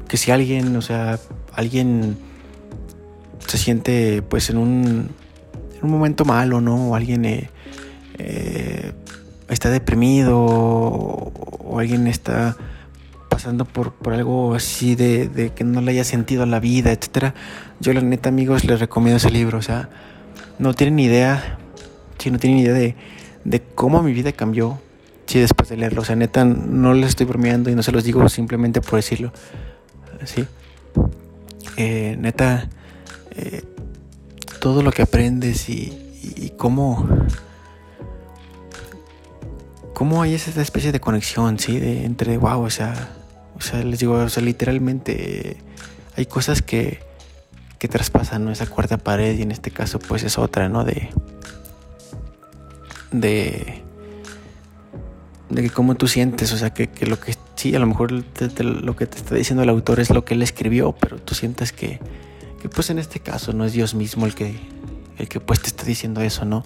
S1: que si alguien, o sea, alguien se siente pues en un en un momento malo, ¿no? O alguien eh, eh, está deprimido o, alguien está pasando por, por algo así de, de, que no le haya sentido la vida, etcétera. Yo la neta, amigos, les recomiendo ese libro. O sea, no tienen idea, si no tienen idea de, de cómo mi vida cambió, sí, después de leerlo. O sea, neta, no les estoy bromeando y no se los digo simplemente por decirlo. Sí. Eh, neta, eh, todo lo que aprendes y, cómo, cómo hay esa especie de conexión, ¿sí? De, entre, wow, o sea, o sea, les digo, o sea, literalmente hay cosas que, que traspasan ¿no? esa cuarta pared y en este caso pues es otra, ¿no? De, de, de cómo tú sientes, o sea, que, que lo que sí, a lo mejor lo que te está diciendo el autor es lo que él escribió, pero tú sientes que que pues en este caso no es Dios mismo el que, el que pues te está diciendo eso, ¿no?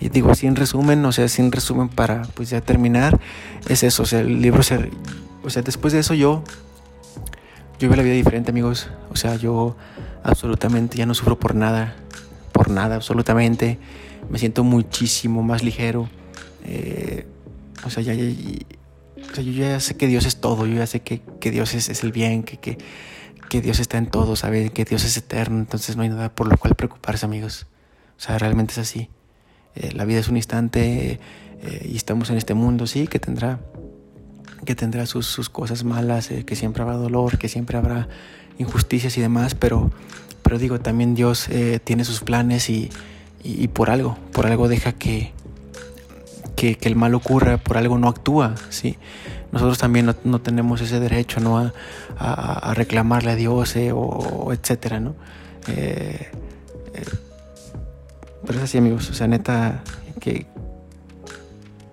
S1: Y digo así en resumen, o sea, sin resumen para pues ya terminar, es eso, o sea, el libro se, o sea, después de eso yo, yo veo la vida diferente amigos, o sea, yo absolutamente ya no sufro por nada, por nada, absolutamente, me siento muchísimo más ligero, eh, o sea, ya, o sea, yo ya sé que Dios es todo, yo ya sé que, que Dios es, es el bien, que, que que Dios está en todo, sabe que Dios es eterno, entonces no hay nada por lo cual preocuparse, amigos. O sea, realmente es así. Eh, la vida es un instante eh, y estamos en este mundo, sí, que tendrá, que tendrá sus, sus cosas malas, eh, que siempre habrá dolor, que siempre habrá injusticias y demás, pero, pero digo, también Dios tiene sus planes y, y, por algo, por algo deja que, que, el mal ocurra, por algo no actúa, ¿sí? nosotros también no, tenemos ese derecho ¿no? a, a, reclamarle a Dios eh, o, etcétera, ¿no? Eh, eh, pero es así, amigos, o sea, neta, que,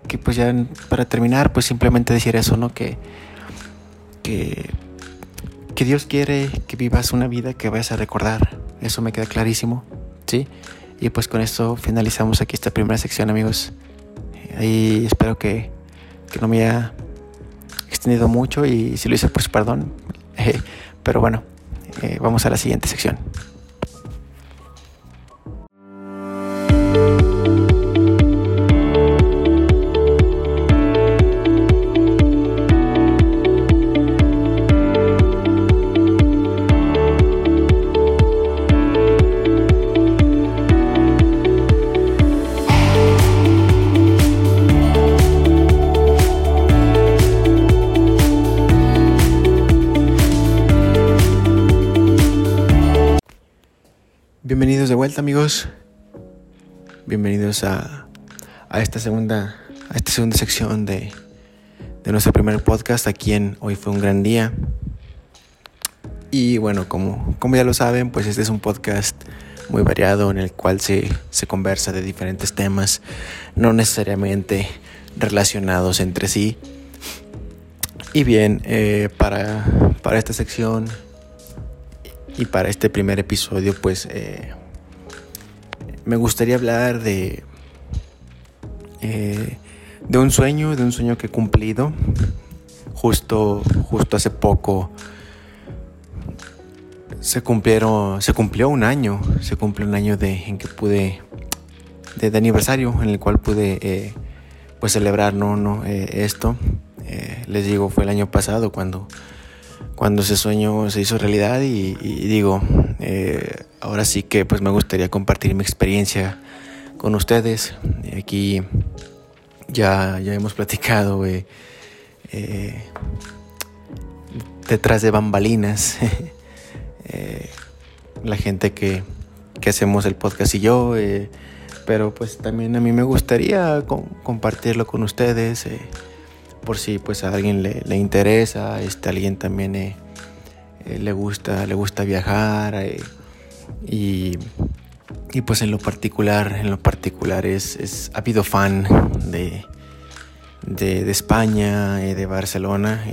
S1: que pues ya para terminar, pues simplemente decir eso, ¿no? Que, que, que Dios quiere que vivas una vida que vayas a recordar, eso me queda clarísimo, ¿sí? Y pues con esto finalizamos aquí esta primera sección, amigos. Ahí espero que, que no me haya extendido mucho y si lo hice, pues perdón. pero bueno, eh, vamos a la siguiente sección. Amigos. Bienvenidos a, a, esta segunda a esta segunda sección de, de nuestro primer podcast aquí en Hoy fue un gran día. Y bueno, como, como ya lo saben, pues este es un podcast muy variado en el cual se, se conversa de diferentes temas, no necesariamente relacionados entre sí. Y bien, eh, para, para, esta sección y para este primer episodio, pues eh, me gustaría hablar de, eh, de un sueño, de un sueño que he cumplido justo, justo hace poco. Se cumplieron, se cumplió un año, se cumplió un año de, en que pude, de, aniversario, en el cual pude eh, pues celebrar no, no, eh, esto. Les digo, fue el año pasado cuando, cuando ese sueño se hizo realidad y, digo, ahora sí que pues me gustaría compartir mi experiencia con ustedes. Aquí ya, ya hemos platicado detrás de bambalinas. Eh, la gente que, hacemos el podcast y yo, eh, pero pues también a mí me gustaría compartirlo con ustedes, eh, por si pues a alguien le, interesa, este, alguien también le, gusta, le gusta viajar y, y, pues en lo particular, en lo particular es, ha habido fan de, de, de España, de Barcelona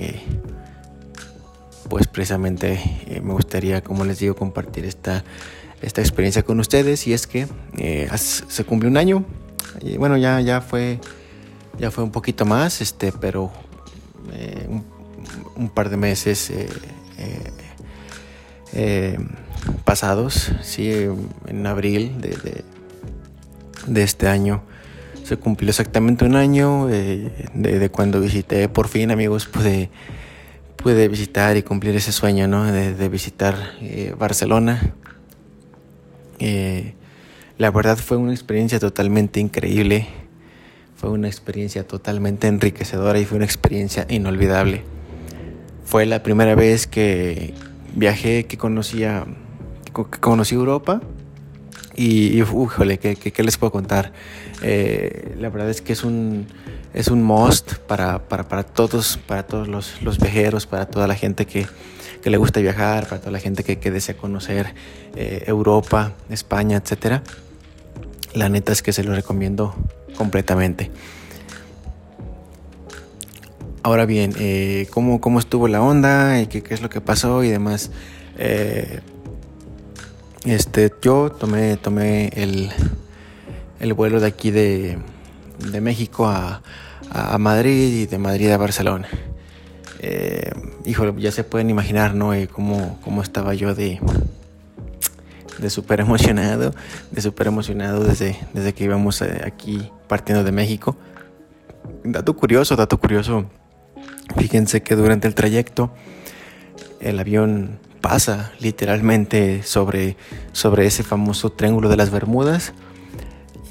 S1: pues precisamente eh, me gustaría, como les digo, compartir esta, esta experiencia con ustedes. Y es que eh, se cumplió un año. Bueno, ya, ya fue. Ya fue un poquito más, este, pero eh, un, par de meses pasados, sí, en abril de, de, este año se cumplió exactamente un año de, de, cuando visité por fin amigos pude pude visitar y cumplir ese sueño, ¿no? De, visitar eh, Barcelona. Eh, la verdad fue una experiencia totalmente increíble, fue una experiencia totalmente enriquecedora y fue una experiencia inolvidable. Fue la primera vez que viajé, que conocía, que conocí Europa y, ujole, ¿qué, ¿qué, les puedo contar? Eh, la verdad es que es un, es un must para, para, para todos, para todos los, los, viajeros, para toda la gente que, que, le gusta viajar, para toda la gente que, que desea conocer eh, Europa, España, etc. La neta es que se lo recomiendo completamente. Ahora bien, eh, ¿cómo, ¿cómo, estuvo la onda? ¿Qué, ¿Qué, es lo que pasó? Y demás. Este, yo tomé, tomé el, el vuelo de aquí de, de México a, a, Madrid y de Madrid a Barcelona. Eh, híjole, ya se pueden imaginar, ¿no? Eh, cómo, cómo, estaba yo de, de súper emocionado, de súper emocionado desde, desde que íbamos eh, aquí partiendo de México. Dato curioso, dato curioso. Fíjense que durante el trayecto el avión pasa literalmente sobre, sobre ese famoso triángulo de las Bermudas.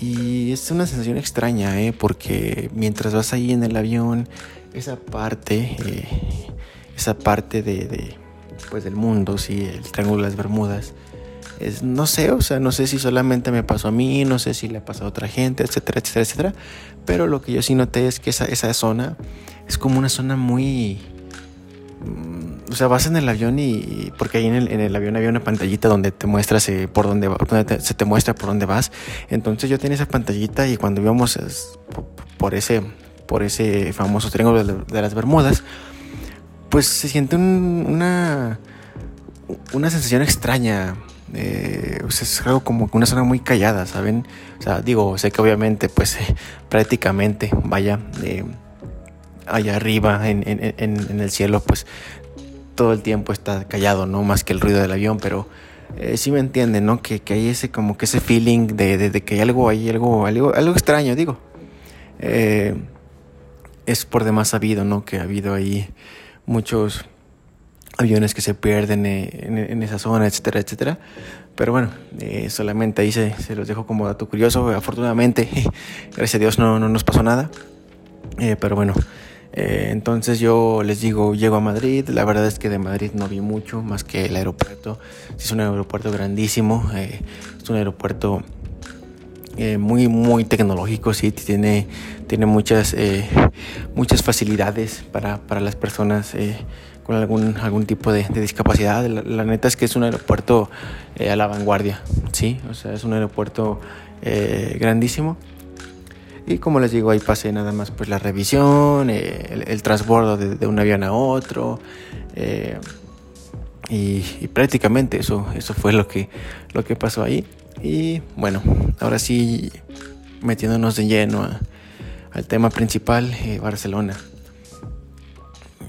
S1: Y es una sensación extraña, ¿eh? porque mientras vas ahí en el avión, esa parte, eh, esa parte de, pues del mundo, sí, el triángulo de las Bermudas, no sé, o sea, no sé si solamente me pasó a mí, no sé si le ha pasado a otra gente, etcétera, etcétera, etcétera. Pero lo que yo sí noté es que esa, esa zona es como una zona muy Mm, o sea, vas en el avión y porque ahí en el, en el avión había una pantallita donde te muestras eh, por dónde se te muestra por dónde vas. Entonces yo tenía esa pantallita y cuando íbamos por ese por ese famoso triángulo de, las Bermudas, pues se siente una una sensación extraña. Eh, es algo como una zona muy callada, ¿saben? O sea, digo, sé que obviamente, pues prácticamente, vaya, eh, allá arriba en, el cielo, pues todo el tiempo está callado, no más que el ruido del avión, pero eh, sí me entienden, ¿no? Que, hay ese como que ese feeling de, que hay algo, hay algo, algo, algo extraño, digo. Eh, es por demás sabido, ¿no? Que ha habido ahí muchos aviones que se pierden eh, en, esa zona, etcétera, etcétera. Pero bueno, solamente ahí se, los dejo como dato curioso. Afortunadamente, gracias a Dios no, no nos pasó nada. pero bueno, eh, entonces yo les digo, llego a Madrid, la verdad es que de Madrid no vi mucho más que el aeropuerto. Es un aeropuerto grandísimo, eh, es un aeropuerto eh, muy, muy tecnológico, sí, tiene, tiene muchas, muchas facilidades para, para las personas con algún, algún tipo de, discapacidad. La, neta es que es un aeropuerto eh, a la vanguardia, ¿sí? O sea, es un aeropuerto eh, grandísimo. Y como les digo, ahí pasé nada más pues la revisión, eh, el, transbordo de, un avión a otro. Y, prácticamente eso, eso fue lo que, lo que pasó ahí. Y bueno, ahora sí, metiéndonos de lleno al tema principal, Barcelona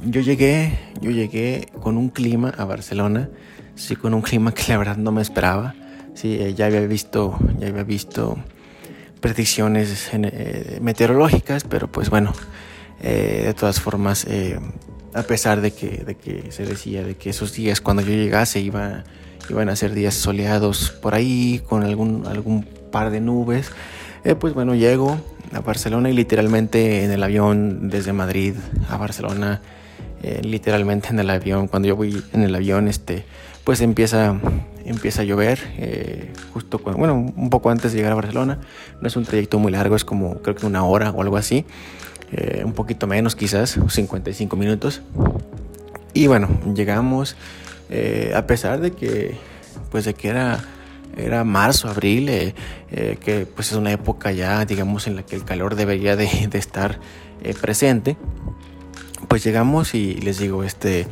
S1: yo llegué, yo llegué con un clima a Barcelona, sí, con un clima que la verdad no me esperaba. Sí, eh, ya había visto, ya había visto predicciones eh, meteorológicas, pero pues bueno, eh, de todas formas, a pesar de que, de que se decía de que esos días cuando yo llegase iba, iban a ser días soleados por ahí, con algún, algún par de nubes, pues bueno, llego a Barcelona y literalmente en el avión desde Madrid a Barcelona eh, literalmente en el avión. Cuando yo voy en el avión, este, pues empieza, empieza a llover, eh, justo cuando, bueno, un poco antes de llegar a Barcelona. No es un trayecto muy largo, es como creo que una hora o algo así, eh, un poquito menos quizás, 55 minutos. Y bueno, llegamos, a pesar de que, pues de que era era marzo, abril, que pues es una época ya, digamos, en la que el calor debería de, estar presente pues llegamos y les digo, este,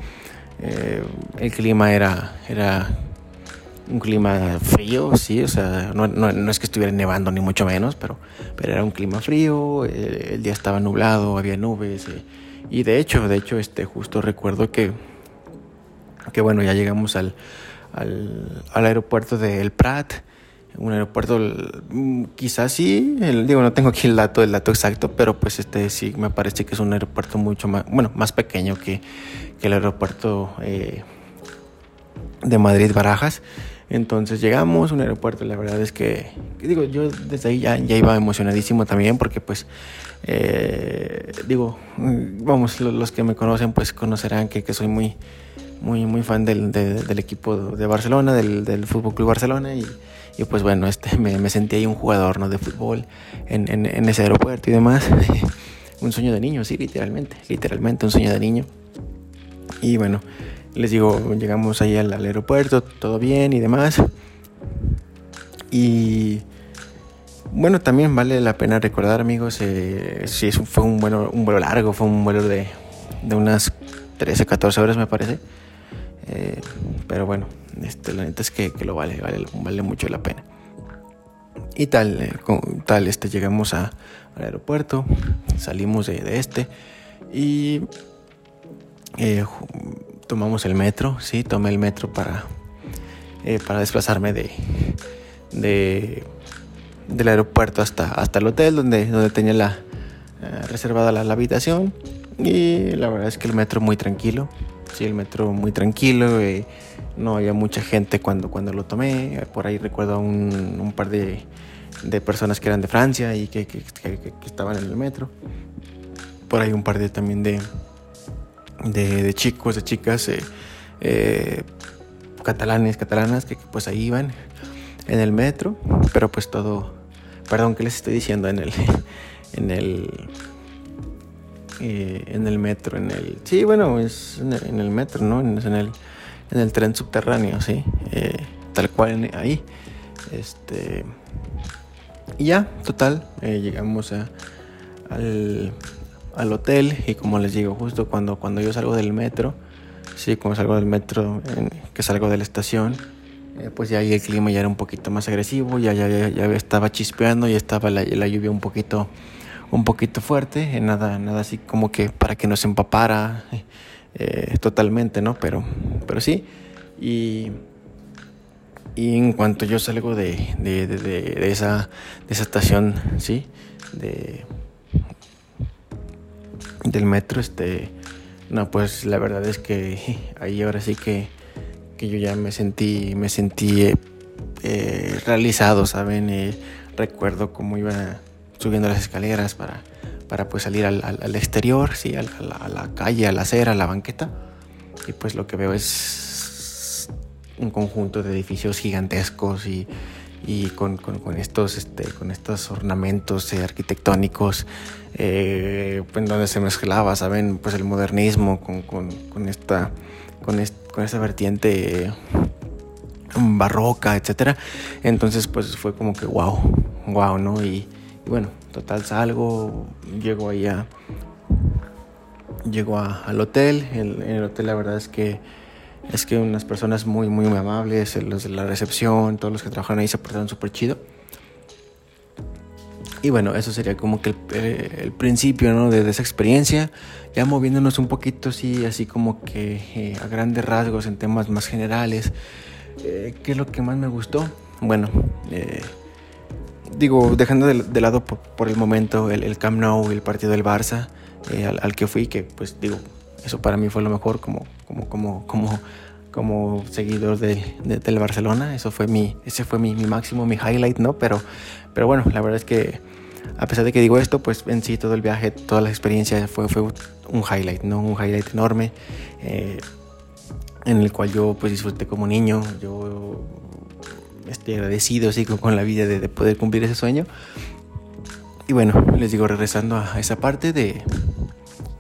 S1: eh, el clima era, era un clima frío, sí, o sea, no, es que estuviera nevando ni mucho menos, pero, pero era un clima frío, eh, el día estaba nublado, había nubes, eh, y de hecho, de hecho, este, justo recuerdo que, que bueno, ya llegamos al, al, al aeropuerto de El Prat, un aeropuerto mm, quizás sí digo no tengo aquí el dato el dato exacto pero pues este sí me parece que es un aeropuerto mucho más bueno más pequeño que, el aeropuerto eh, de Madrid Barajas entonces llegamos un aeropuerto la verdad es que, digo yo desde ahí ya, ya iba emocionadísimo también porque pues eh, digo mm, vamos los, que me conocen pues conocerán que, que soy muy muy muy fan del, del equipo de Barcelona del, del Fútbol Club Barcelona y y pues bueno, este, me, me sentí ahí un jugador ¿no? de fútbol en, en, ese aeropuerto y demás. un sueño de niño, sí, literalmente, literalmente un sueño de niño. Y bueno, les digo, llegamos ahí al, aeropuerto, todo bien y demás. Y bueno, también vale la pena recordar, amigos, eh, si fue un vuelo, un vuelo largo, fue un vuelo de, de unas 13, 14 horas, me parece. Eh, pero bueno, este, la neta es que, lo vale, vale, vale mucho la pena. Y tal, eh, tal este, llegamos a, al aeropuerto, salimos de, este y tomamos el metro, sí, tomé el metro para, eh, para desplazarme de, de, del aeropuerto hasta, hasta el hotel donde, donde tenía la, reservada la, habitación. Y la verdad es que el metro muy tranquilo, sí, el metro muy tranquilo no había mucha gente cuando, cuando lo tomé. Por ahí recuerdo un, un par de, de, personas que eran de Francia y que, que, que, estaban en el metro. Por ahí un par de también de, de, chicos, de chicas eh, eh, catalanes, catalanas, que, pues ahí iban en el metro. Pero pues todo, perdón, ¿qué les estoy diciendo? En el, en el, eh, en el metro, en el... Sí, bueno, es en el, metro, ¿no? En el en el tren subterráneo, ¿sí? Eh, tal cual ahí. Este, y ya, total, llegamos a, al, al, hotel y como les digo, justo cuando, cuando yo salgo del metro, sí, cuando salgo del metro, que salgo de la estación, eh, pues ya ahí el clima ya era un poquito más agresivo, ya, ya, ya, estaba chispeando, y estaba la, la, lluvia un poquito, un poquito fuerte, nada, nada así como que para que nos empapara. Eh, totalmente, ¿no? Pero, pero sí. Y, y en cuanto yo salgo de, de, de, de, esa, de esa estación, ¿sí? De, del metro, este... No, pues la verdad es que ahí ahora sí que, que yo ya me sentí, me sentí eh, realizado, ¿saben? Eh, recuerdo cómo iba subiendo las escaleras para para pues salir al, al, exterior, sí, a la, a, la, calle, a la acera, a la banqueta. Y pues lo que veo es un conjunto de edificios gigantescos y, y con, con, estos, este, con estos ornamentos eh, arquitectónicos, eh, en donde se mezclaba, ¿saben? Pues el modernismo con, con esta, con, con esta vertiente barroca, etcétera. Entonces, pues fue como que wow, wow, ¿no? Y, bueno, total salgo, llego ahí a, llego al hotel. en el hotel, la verdad es que es que unas personas muy, muy, muy amables, los de la recepción, todos los que trabajan ahí se portaron súper chido. Y bueno, eso sería como que el, principio ¿no? de, esa experiencia. Ya moviéndonos un poquito así, así como que eh, a grandes rasgos en temas más generales. Eh, ¿Qué es lo que más me gustó? Bueno, eh, digo, dejando de, lado por, el momento el, el, Camp Nou el partido del Barça al, al, que fui, que pues digo, eso para mí fue lo mejor como, como, como, como, como seguidor de, del Barcelona. Eso fue mi, ese fue mi, mi, máximo, mi highlight, ¿no? Pero, pero bueno, la verdad es que a pesar de que digo esto, pues en sí todo el viaje, toda la experiencia fue, fue un highlight, ¿no? Un highlight enorme. Eh, en el cual yo pues disfruté como niño, yo estoy agradecido sí, con, la vida de, de, poder cumplir ese sueño. Y bueno, les digo, regresando a esa parte de,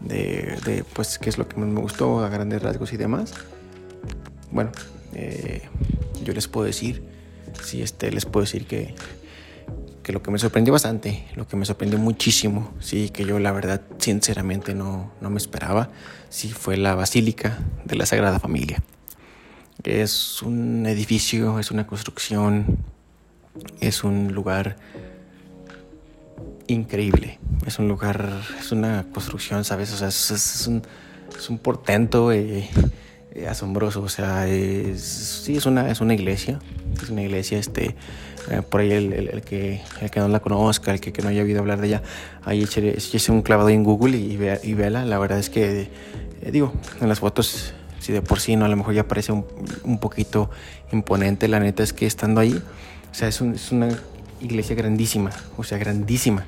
S1: de, pues qué es lo que me gustó a grandes rasgos y demás. Bueno, eh, yo les puedo decir, sí, este, les puedo decir que, que lo que me sorprendió bastante, lo que me sorprendió muchísimo, sí, que yo la verdad sinceramente no, no me esperaba, sí fue la Basílica de la Sagrada Familia. Es un edificio, es una construcción, es un lugar increíble. Es un lugar, es una construcción, ¿sabes? O sea, es, un, es un, portento eh, eh, asombroso. O sea, es, sí, es una, es una iglesia. Es una iglesia, este, eh, por ahí el, el, que, el que no la conozca, el que, que no haya oído hablar de ella, ahí eche, un clavado en Google y, ve, y véala. La verdad es que, digo, en las fotos, si de por sí no, a lo mejor ya parece un, un poquito imponente. La neta es que estando ahí, o sea, es, un, es una iglesia grandísima, o sea, grandísima.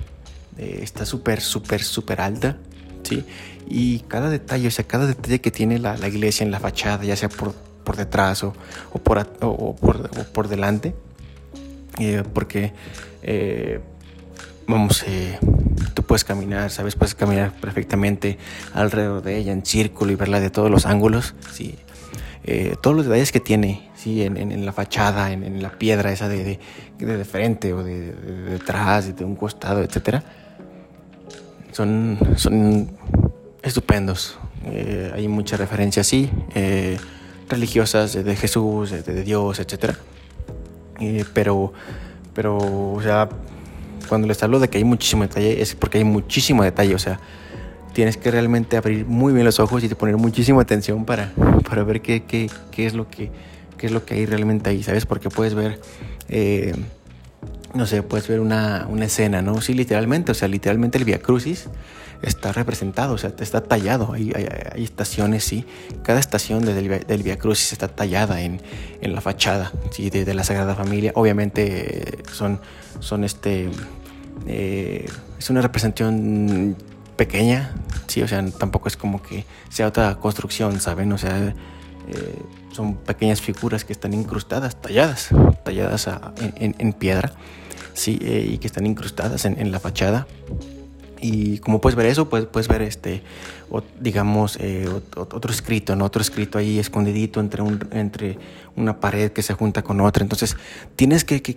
S1: Eh, está súper, súper, súper alta, ¿sí? Y cada detalle, o sea, cada detalle que tiene la, la iglesia en la fachada, ya sea por, por detrás o, o, por, o, por, por, delante, eh, porque, eh, vamos, tú puedes caminar, ¿sabes? Puedes caminar perfectamente alrededor de ella en círculo y verla de todos los ángulos, ¿sí? todos los detalles que tiene, ¿sí? En, en, la fachada, en, en, la piedra esa de, de, de, frente o de, de, detrás, de un costado, etcétera son, son estupendos. Eh, hay muchas referencias, sí, eh, religiosas de, Jesús, de, Dios, etc. Eh, pero, pero, o sea, cuando les hablo de que hay muchísimo detalle, es porque hay muchísimo detalle, o sea, tienes que realmente abrir muy bien los ojos y poner muchísima atención para, para ver qué, qué, qué, es lo que, qué es lo que hay realmente ahí, ¿sabes? Porque puedes ver no sé, puedes ver una, una, escena, ¿no? Sí, literalmente, o sea, literalmente el Via Crucis está representado, o sea, está tallado. Hay, hay, estaciones, sí. Cada estación del, del Via Crucis está tallada en, en la fachada, sí, de, de, la Sagrada Familia. Obviamente son, son este, eh, es una representación pequeña, sí, o sea, tampoco es como que sea otra construcción, ¿saben? O sea, eh, son pequeñas figuras que están incrustadas, talladas, talladas en, piedra, sí, eh, y que están incrustadas en, la fachada. Y como puedes ver eso, puedes, puedes ver este, digamos, eh, otro escrito, ¿no? Otro escrito ahí escondidito entre, un, entre una pared que se junta con otra. Entonces, tienes que, que,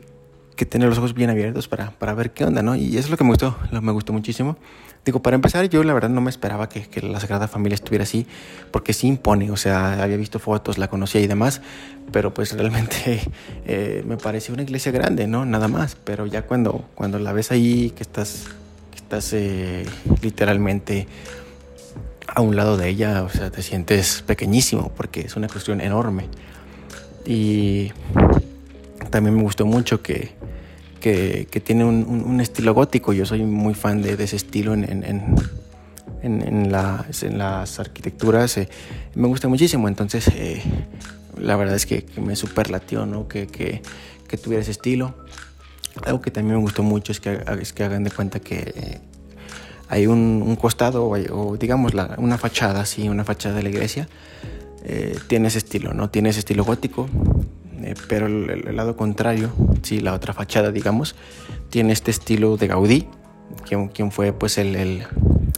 S1: que tener los ojos bien abiertos para, para, ver qué onda, ¿no? Y eso es lo que me gustó, me gustó muchísimo. Digo, para empezar, yo la verdad no me esperaba que, la Sagrada Familia estuviera así, porque sí impone, o sea, había visto fotos, la conocía y demás, pero pues realmente eh, me pareció una iglesia grande, ¿no? Nada más, pero ya cuando, cuando la ves ahí, que estás, estás eh, literalmente a un lado de ella, o sea, te sientes pequeñísimo, porque es una cuestión enorme. Y también me gustó mucho que que, tiene un, estilo gótico. Yo soy muy fan de, ese estilo en, en, en, las, arquitecturas. Eh, me gusta muchísimo, entonces eh, la verdad es que, me superlatió ¿no? que, que, tuviera ese estilo. Algo que también me gustó mucho es que, es que hagan de cuenta que eh, hay un, costado o, digamos la, una fachada, sí, una fachada de la iglesia. tiene ese estilo, ¿no? Tiene ese estilo gótico, pero el, el, lado contrario sí, la otra fachada, digamos, tiene este estilo de Gaudí, quien, quien fue pues el, el,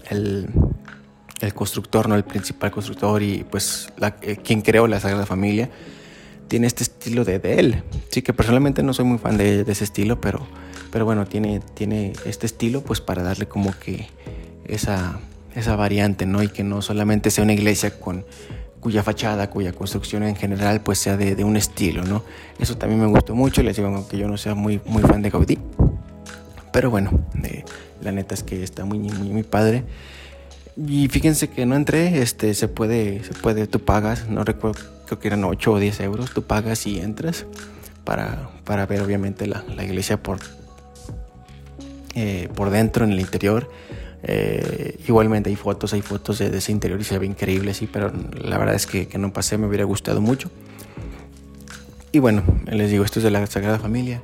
S1: el, constructor, ¿no? el principal constructor y pues la, eh, quien creó la Sagrada Familia, tiene este estilo de, de, él. Sí, que personalmente no soy muy fan de, de, ese estilo, pero, pero bueno, tiene, tiene este estilo pues para darle como que esa, esa variante, ¿no? Y que no solamente sea una iglesia con cuya fachada, cuya construcción en general pues sea de, un estilo, ¿no? Eso también me gustó mucho, les digo, aunque yo no sea muy, muy fan de Gaudí. Pero bueno, la neta es que está muy, muy, muy padre. Y fíjense que no entré, este, se puede, se puede, tú pagas, no recuerdo, creo que eran 8 o 10 euros, tú pagas y entras para, para ver obviamente la, la iglesia por, eh, por dentro, en el interior. Eh, igualmente hay fotos, hay fotos de, ese interior y se ve increíble, sí, pero la verdad es que, que, no pasé, me hubiera gustado mucho. Y bueno, les digo, esto es de la Sagrada Familia.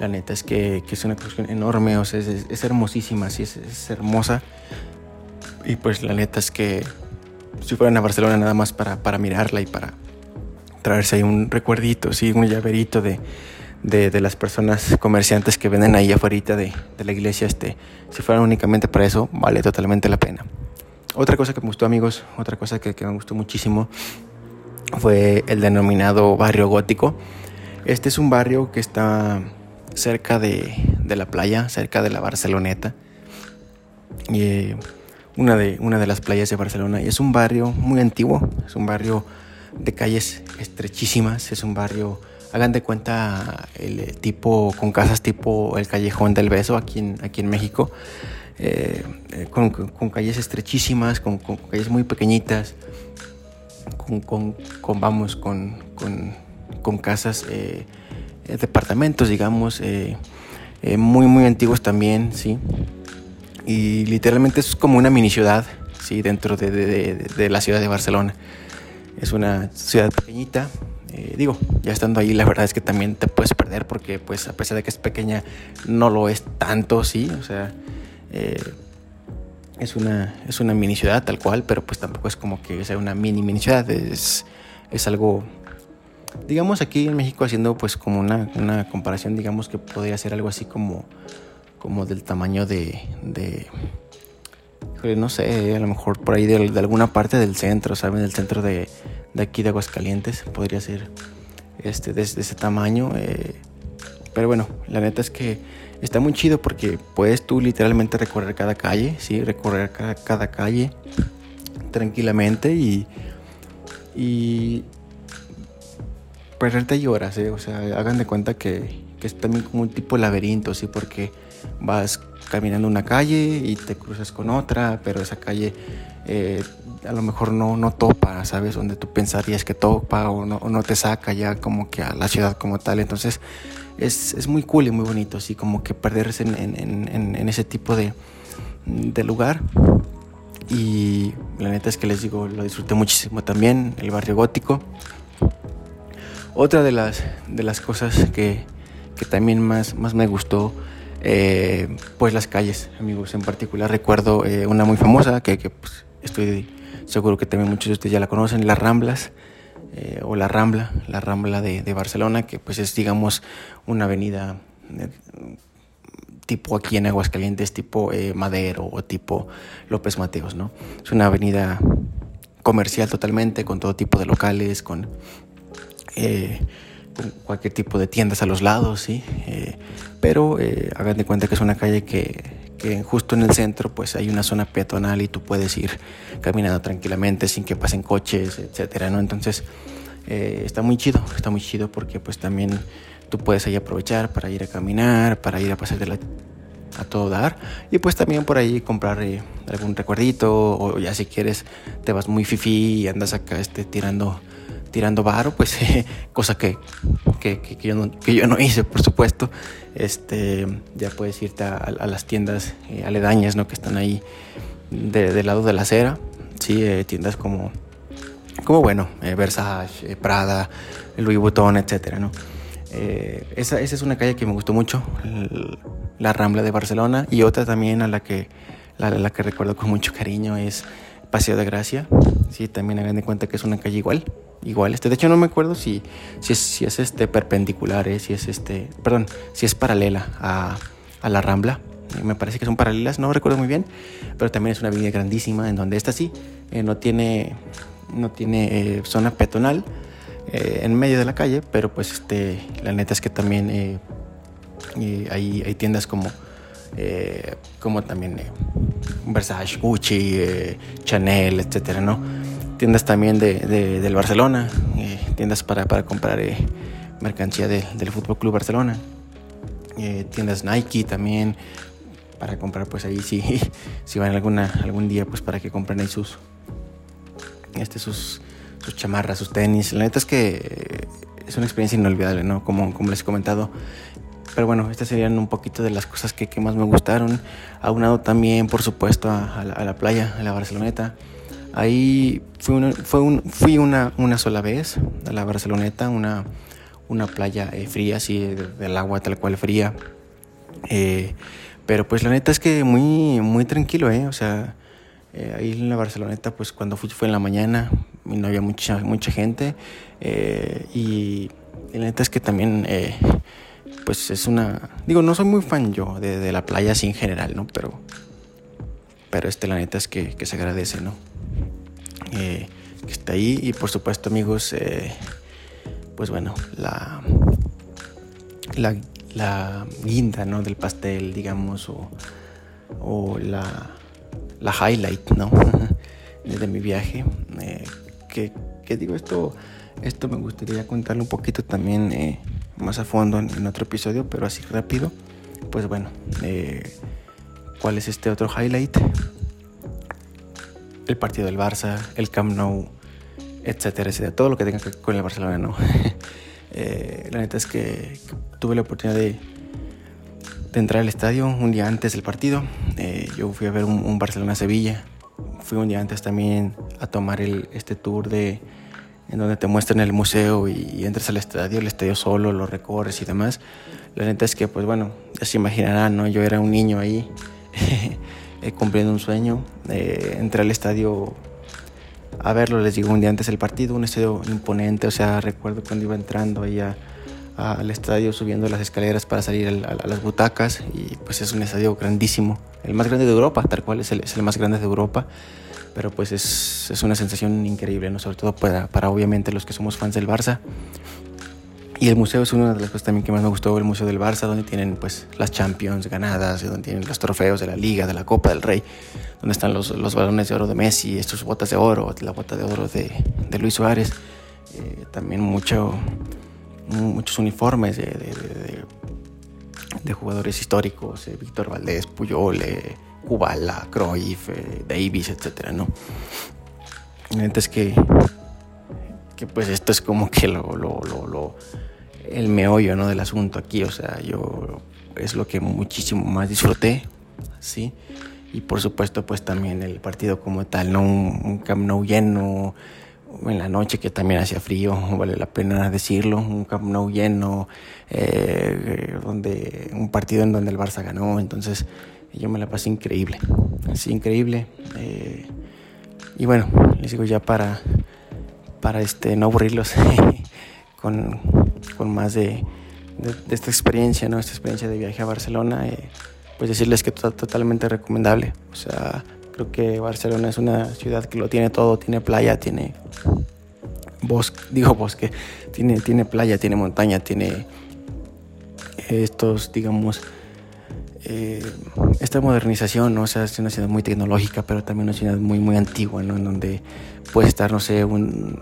S1: La neta es que, que es una cuestión enorme, o sea, es, es hermosísima, sí, es, es, hermosa. Y pues la neta es que si fueran a Barcelona nada más para, para mirarla y para traerse ahí un recuerdito, sí, un llaverito de, de, de, las personas comerciantes que venden ahí afuera de, de, la iglesia, este, si fueran únicamente para eso, vale totalmente la pena. Otra cosa que me gustó, amigos, otra cosa que, me gustó muchísimo fue el denominado barrio gótico. Este es un barrio que está cerca de, de, la playa, cerca de la Barceloneta. Y, una, de, una de las playas de Barcelona. Y es un barrio muy antiguo, es un barrio de calles estrechísimas, es un barrio, hagan de cuenta, el tipo, con casas tipo el Callejón del Beso aquí en, aquí en México. Eh, con, con, calles estrechísimas, con, con, calles muy pequeñitas, con, vamos, con, casas eh, eh, departamentos, digamos, eh, eh, muy, muy antiguos también, ¿sí? Y literalmente es como una mini ciudad, ¿sí? Dentro de, de, de la ciudad de Barcelona. Es una ciudad pequeñita, eh, digo, ya estando ahí, la verdad es que también te puedes perder porque, pues, a pesar de que es pequeña, no lo es tanto, ¿sí? O sea, eh, es, una, es una mini ciudad tal cual, pero pues tampoco es como que sea una mini mini ciudad, es, es algo digamos aquí en México haciendo pues como una, una, comparación, digamos que podría ser algo así como, como del tamaño de, no sé, a lo mejor por ahí de, de, alguna parte del centro, ¿saben? Del centro de, de aquí de Aguascalientes, podría ser este, de, ese tamaño. Eh, pero bueno, la neta es que está muy chido porque puedes tú literalmente recorrer cada calle, ¿sí? Recorrer cada, cada calle tranquilamente y, y perderte horas, ¿eh? o sea, hagan de cuenta que, que, es también como un tipo laberinto, ¿sí? Porque vas caminando una calle y te cruzas con otra, pero esa calle eh, a lo mejor no, no topa, ¿sabes? Donde tú pensarías que topa o no, no, te saca ya como que a la ciudad como tal. Entonces es, es muy cool y muy bonito, así como que perderse en, en, en, en ese tipo de, de lugar. Y la neta es que les digo, lo disfruté muchísimo también, el barrio gótico. Otra de las, de las cosas que, que también más, más me gustó, eh, pues las calles, amigos. En particular recuerdo eh, una muy famosa que, que pues, estoy seguro que también muchos de ustedes ya la conocen, Las Ramblas. Eh, o la Rambla, la Rambla de, Barcelona, que pues es digamos una avenida eh, tipo aquí en Aguascalientes, tipo eh, Madero o tipo López Mateos, ¿no? Es una avenida comercial totalmente, con todo tipo de locales, con con cualquier tipo de tiendas a los lados, ¿sí? Pero hagan de cuenta que es una calle que, que, justo en el centro pues hay una zona peatonal y tú puedes ir caminando tranquilamente sin que pasen coches, etcétera, ¿no? Entonces eh, está muy chido, está muy chido porque pues también tú puedes ahí aprovechar para ir a caminar, para ir a pasar de la a todo dar y pues también por ahí comprar eh, algún recuerdito o ya si quieres te vas muy fifi y andas acá este tirando tirando varo, pues eh, cosa que, que, que, yo no, que, yo no, hice, por supuesto. Este, ya puedes irte a, a las tiendas eh, aledañas, ¿no? Que están ahí de, del lado de la acera, sí, eh, tiendas como, como bueno, eh, Versace, Prada, Louis Vuitton, etcétera, ¿no? esa, esa es una calle que me gustó mucho, la Rambla de Barcelona, y otra también a la que, la, la que recuerdo con mucho cariño es Paseo de Gracia, sí, también hagan de cuenta que es una calle igual, igual. Este, de hecho, no me acuerdo si, si, es, si es este perpendicular, eh, si es este, perdón, si es paralela a, a la Rambla. Me parece que son paralelas, no recuerdo muy bien, pero también es una avenida grandísima en donde esta sí eh, no tiene, no tiene eh, zona peatonal en medio de la calle, pero pues este, la neta es que también hay, hay tiendas como como también Versace, Gucci, Chanel, etcétera, ¿no? tiendas también de, del Barcelona, eh, tiendas para, para comprar eh, mercancía del Fútbol Club Barcelona, eh, tiendas Nike también para comprar pues ahí si, si van alguna, algún día pues para que compren ahí sus, este, sus, sus chamarras, sus tenis. La neta es que es una experiencia inolvidable, ¿no? Como, como les he comentado. Pero bueno, estas serían un poquito de las cosas que, más me gustaron. Aunado también, por supuesto, a, la playa, a la Barceloneta. Ahí fui una, fue fui una, una sola vez a la Barceloneta, una, una playa eh, fría, así del agua tal cual fría. Eh, pero pues la neta es que muy, muy tranquilo, ¿eh? O sea, eh, ahí en la Barceloneta, pues cuando fui fue en la mañana y no había mucha, mucha gente. y, la neta es que también, pues es una... Digo, no soy muy fan yo de, la playa así en general, ¿no? Pero, pero este la neta es que, se agradece, ¿no? Eh, que está ahí. Y por supuesto, amigos, eh, pues bueno, la, la, la, guinda ¿no? del pastel, digamos, o, o la, la highlight ¿no? de mi viaje. Eh, que, que, digo, esto, esto me gustaría contarlo un poquito también más a fondo en, otro episodio, pero así rápido. Pues bueno, ¿cuál es este otro highlight? el partido del Barça, el Camp Nou, etcétera, etcétera. Todo lo que tenga que ver con el Barcelona, ¿no? eh, la neta es que tuve la oportunidad de, entrar al estadio un día antes del partido. Eh, yo fui a ver un, Barcelona-Sevilla. Fui un día antes también a tomar este tour de en donde te muestran el museo y, y, entras al estadio, el estadio solo, lo recorres y demás. La neta es que, pues bueno, ya se imaginarán, ¿no? Yo era un niño ahí. eh, cumpliendo un sueño. Eh, entré al estadio a verlo, les digo, un día antes del partido, un estadio imponente, o sea, recuerdo cuando iba entrando ahí al estadio subiendo las escaleras para salir a, a, las butacas y pues es un estadio grandísimo, el más grande de Europa, tal cual es el, es el más grande de Europa, pero pues es, es, una sensación increíble, ¿no? sobre todo para, para obviamente los que somos fans del Barça. Y el museo es una de las cosas también que más me gustó, el Museo del Barça, donde tienen pues las Champions ganadas, donde tienen los trofeos de la Liga, de la Copa del Rey, donde están los, los balones de oro de Messi, estos botas de oro, la bota de oro de, de Luis Suárez, eh, también mucho, muchos uniformes de, de, de jugadores históricos, eh, Víctor Valdés, Puyol, eh, Kubala, Cruyff, eh, Davis, etcétera, ¿no? Entonces que, que pues esto es como que lo, lo, lo, lo el meollo ¿no? del asunto aquí. O sea, yo es lo que muchísimo más disfruté, ¿sí? Y por supuesto, pues también el partido como tal, ¿no? Un, un Camp Nou lleno en la noche que también hacía frío, vale la pena decirlo, un Camp Nou lleno, eh, donde, un partido en donde el Barça ganó, entonces yo me la pasé increíble, así increíble. Eh, y bueno, les digo ya para, para este, no aburrirlos con, con más de, esta experiencia, ¿no? Esta experiencia de viaje a Barcelona, eh, pues decirles que es totalmente recomendable. O sea, creo que Barcelona es una ciudad que lo tiene todo, tiene playa, tiene bosque, digo bosque, tiene, tiene playa, tiene montaña, tiene estos, digamos, eh, esta modernización, ¿no? es una ciudad muy tecnológica, pero también una ciudad muy, muy antigua, ¿no? En donde puede estar, no sé, un,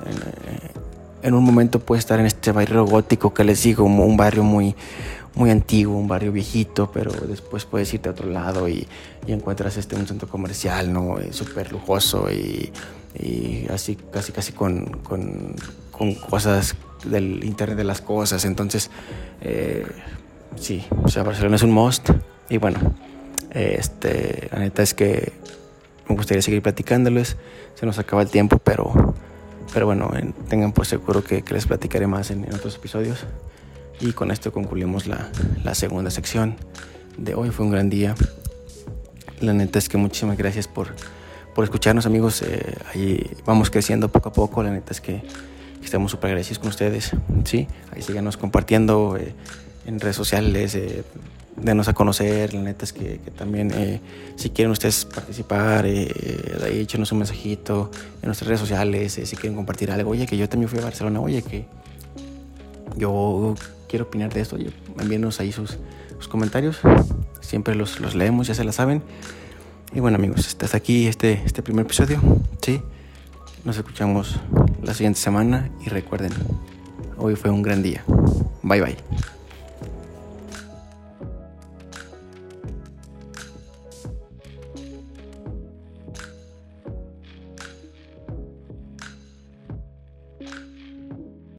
S1: en un momento puede estar en este barrio gótico que les digo, un barrio muy, muy antiguo, un barrio viejito, pero después puedes irte a otro lado y, y encuentras este, un centro comercial, ¿no? Eh, súper lujoso y, y, así, casi, casi con, con, con, cosas del Internet de las cosas. Entonces, eh, sí, o sea, Barcelona es un must. Y bueno, este, la neta es que me gustaría seguir platicándoles. Se nos acaba el tiempo, pero pero bueno, tengan por seguro que, les platicaré más en, otros episodios. Y con esto concluimos la, la, segunda sección de hoy. Fue un gran día. La neta es que muchísimas gracias por, por escucharnos amigos. Eh, ahí vamos creciendo poco a poco. La neta es que estamos súper agradecidos con ustedes, ¿sí? Ahí síganos compartiendo eh, en redes sociales, eh, denos a conocer, la neta es que, también eh, si quieren ustedes participar, eh, ahí échenos un mensajito en nuestras redes sociales, si quieren compartir algo, oye que yo también fui a Barcelona, oye que yo quiero opinar de esto, oye, envíenos ahí sus, sus comentarios, siempre los, los, leemos, ya se la saben. Y bueno amigos, estás aquí este, este primer episodio, ¿sí? Nos escuchamos la siguiente semana y recuerden, hoy fue un gran día. Bye bye.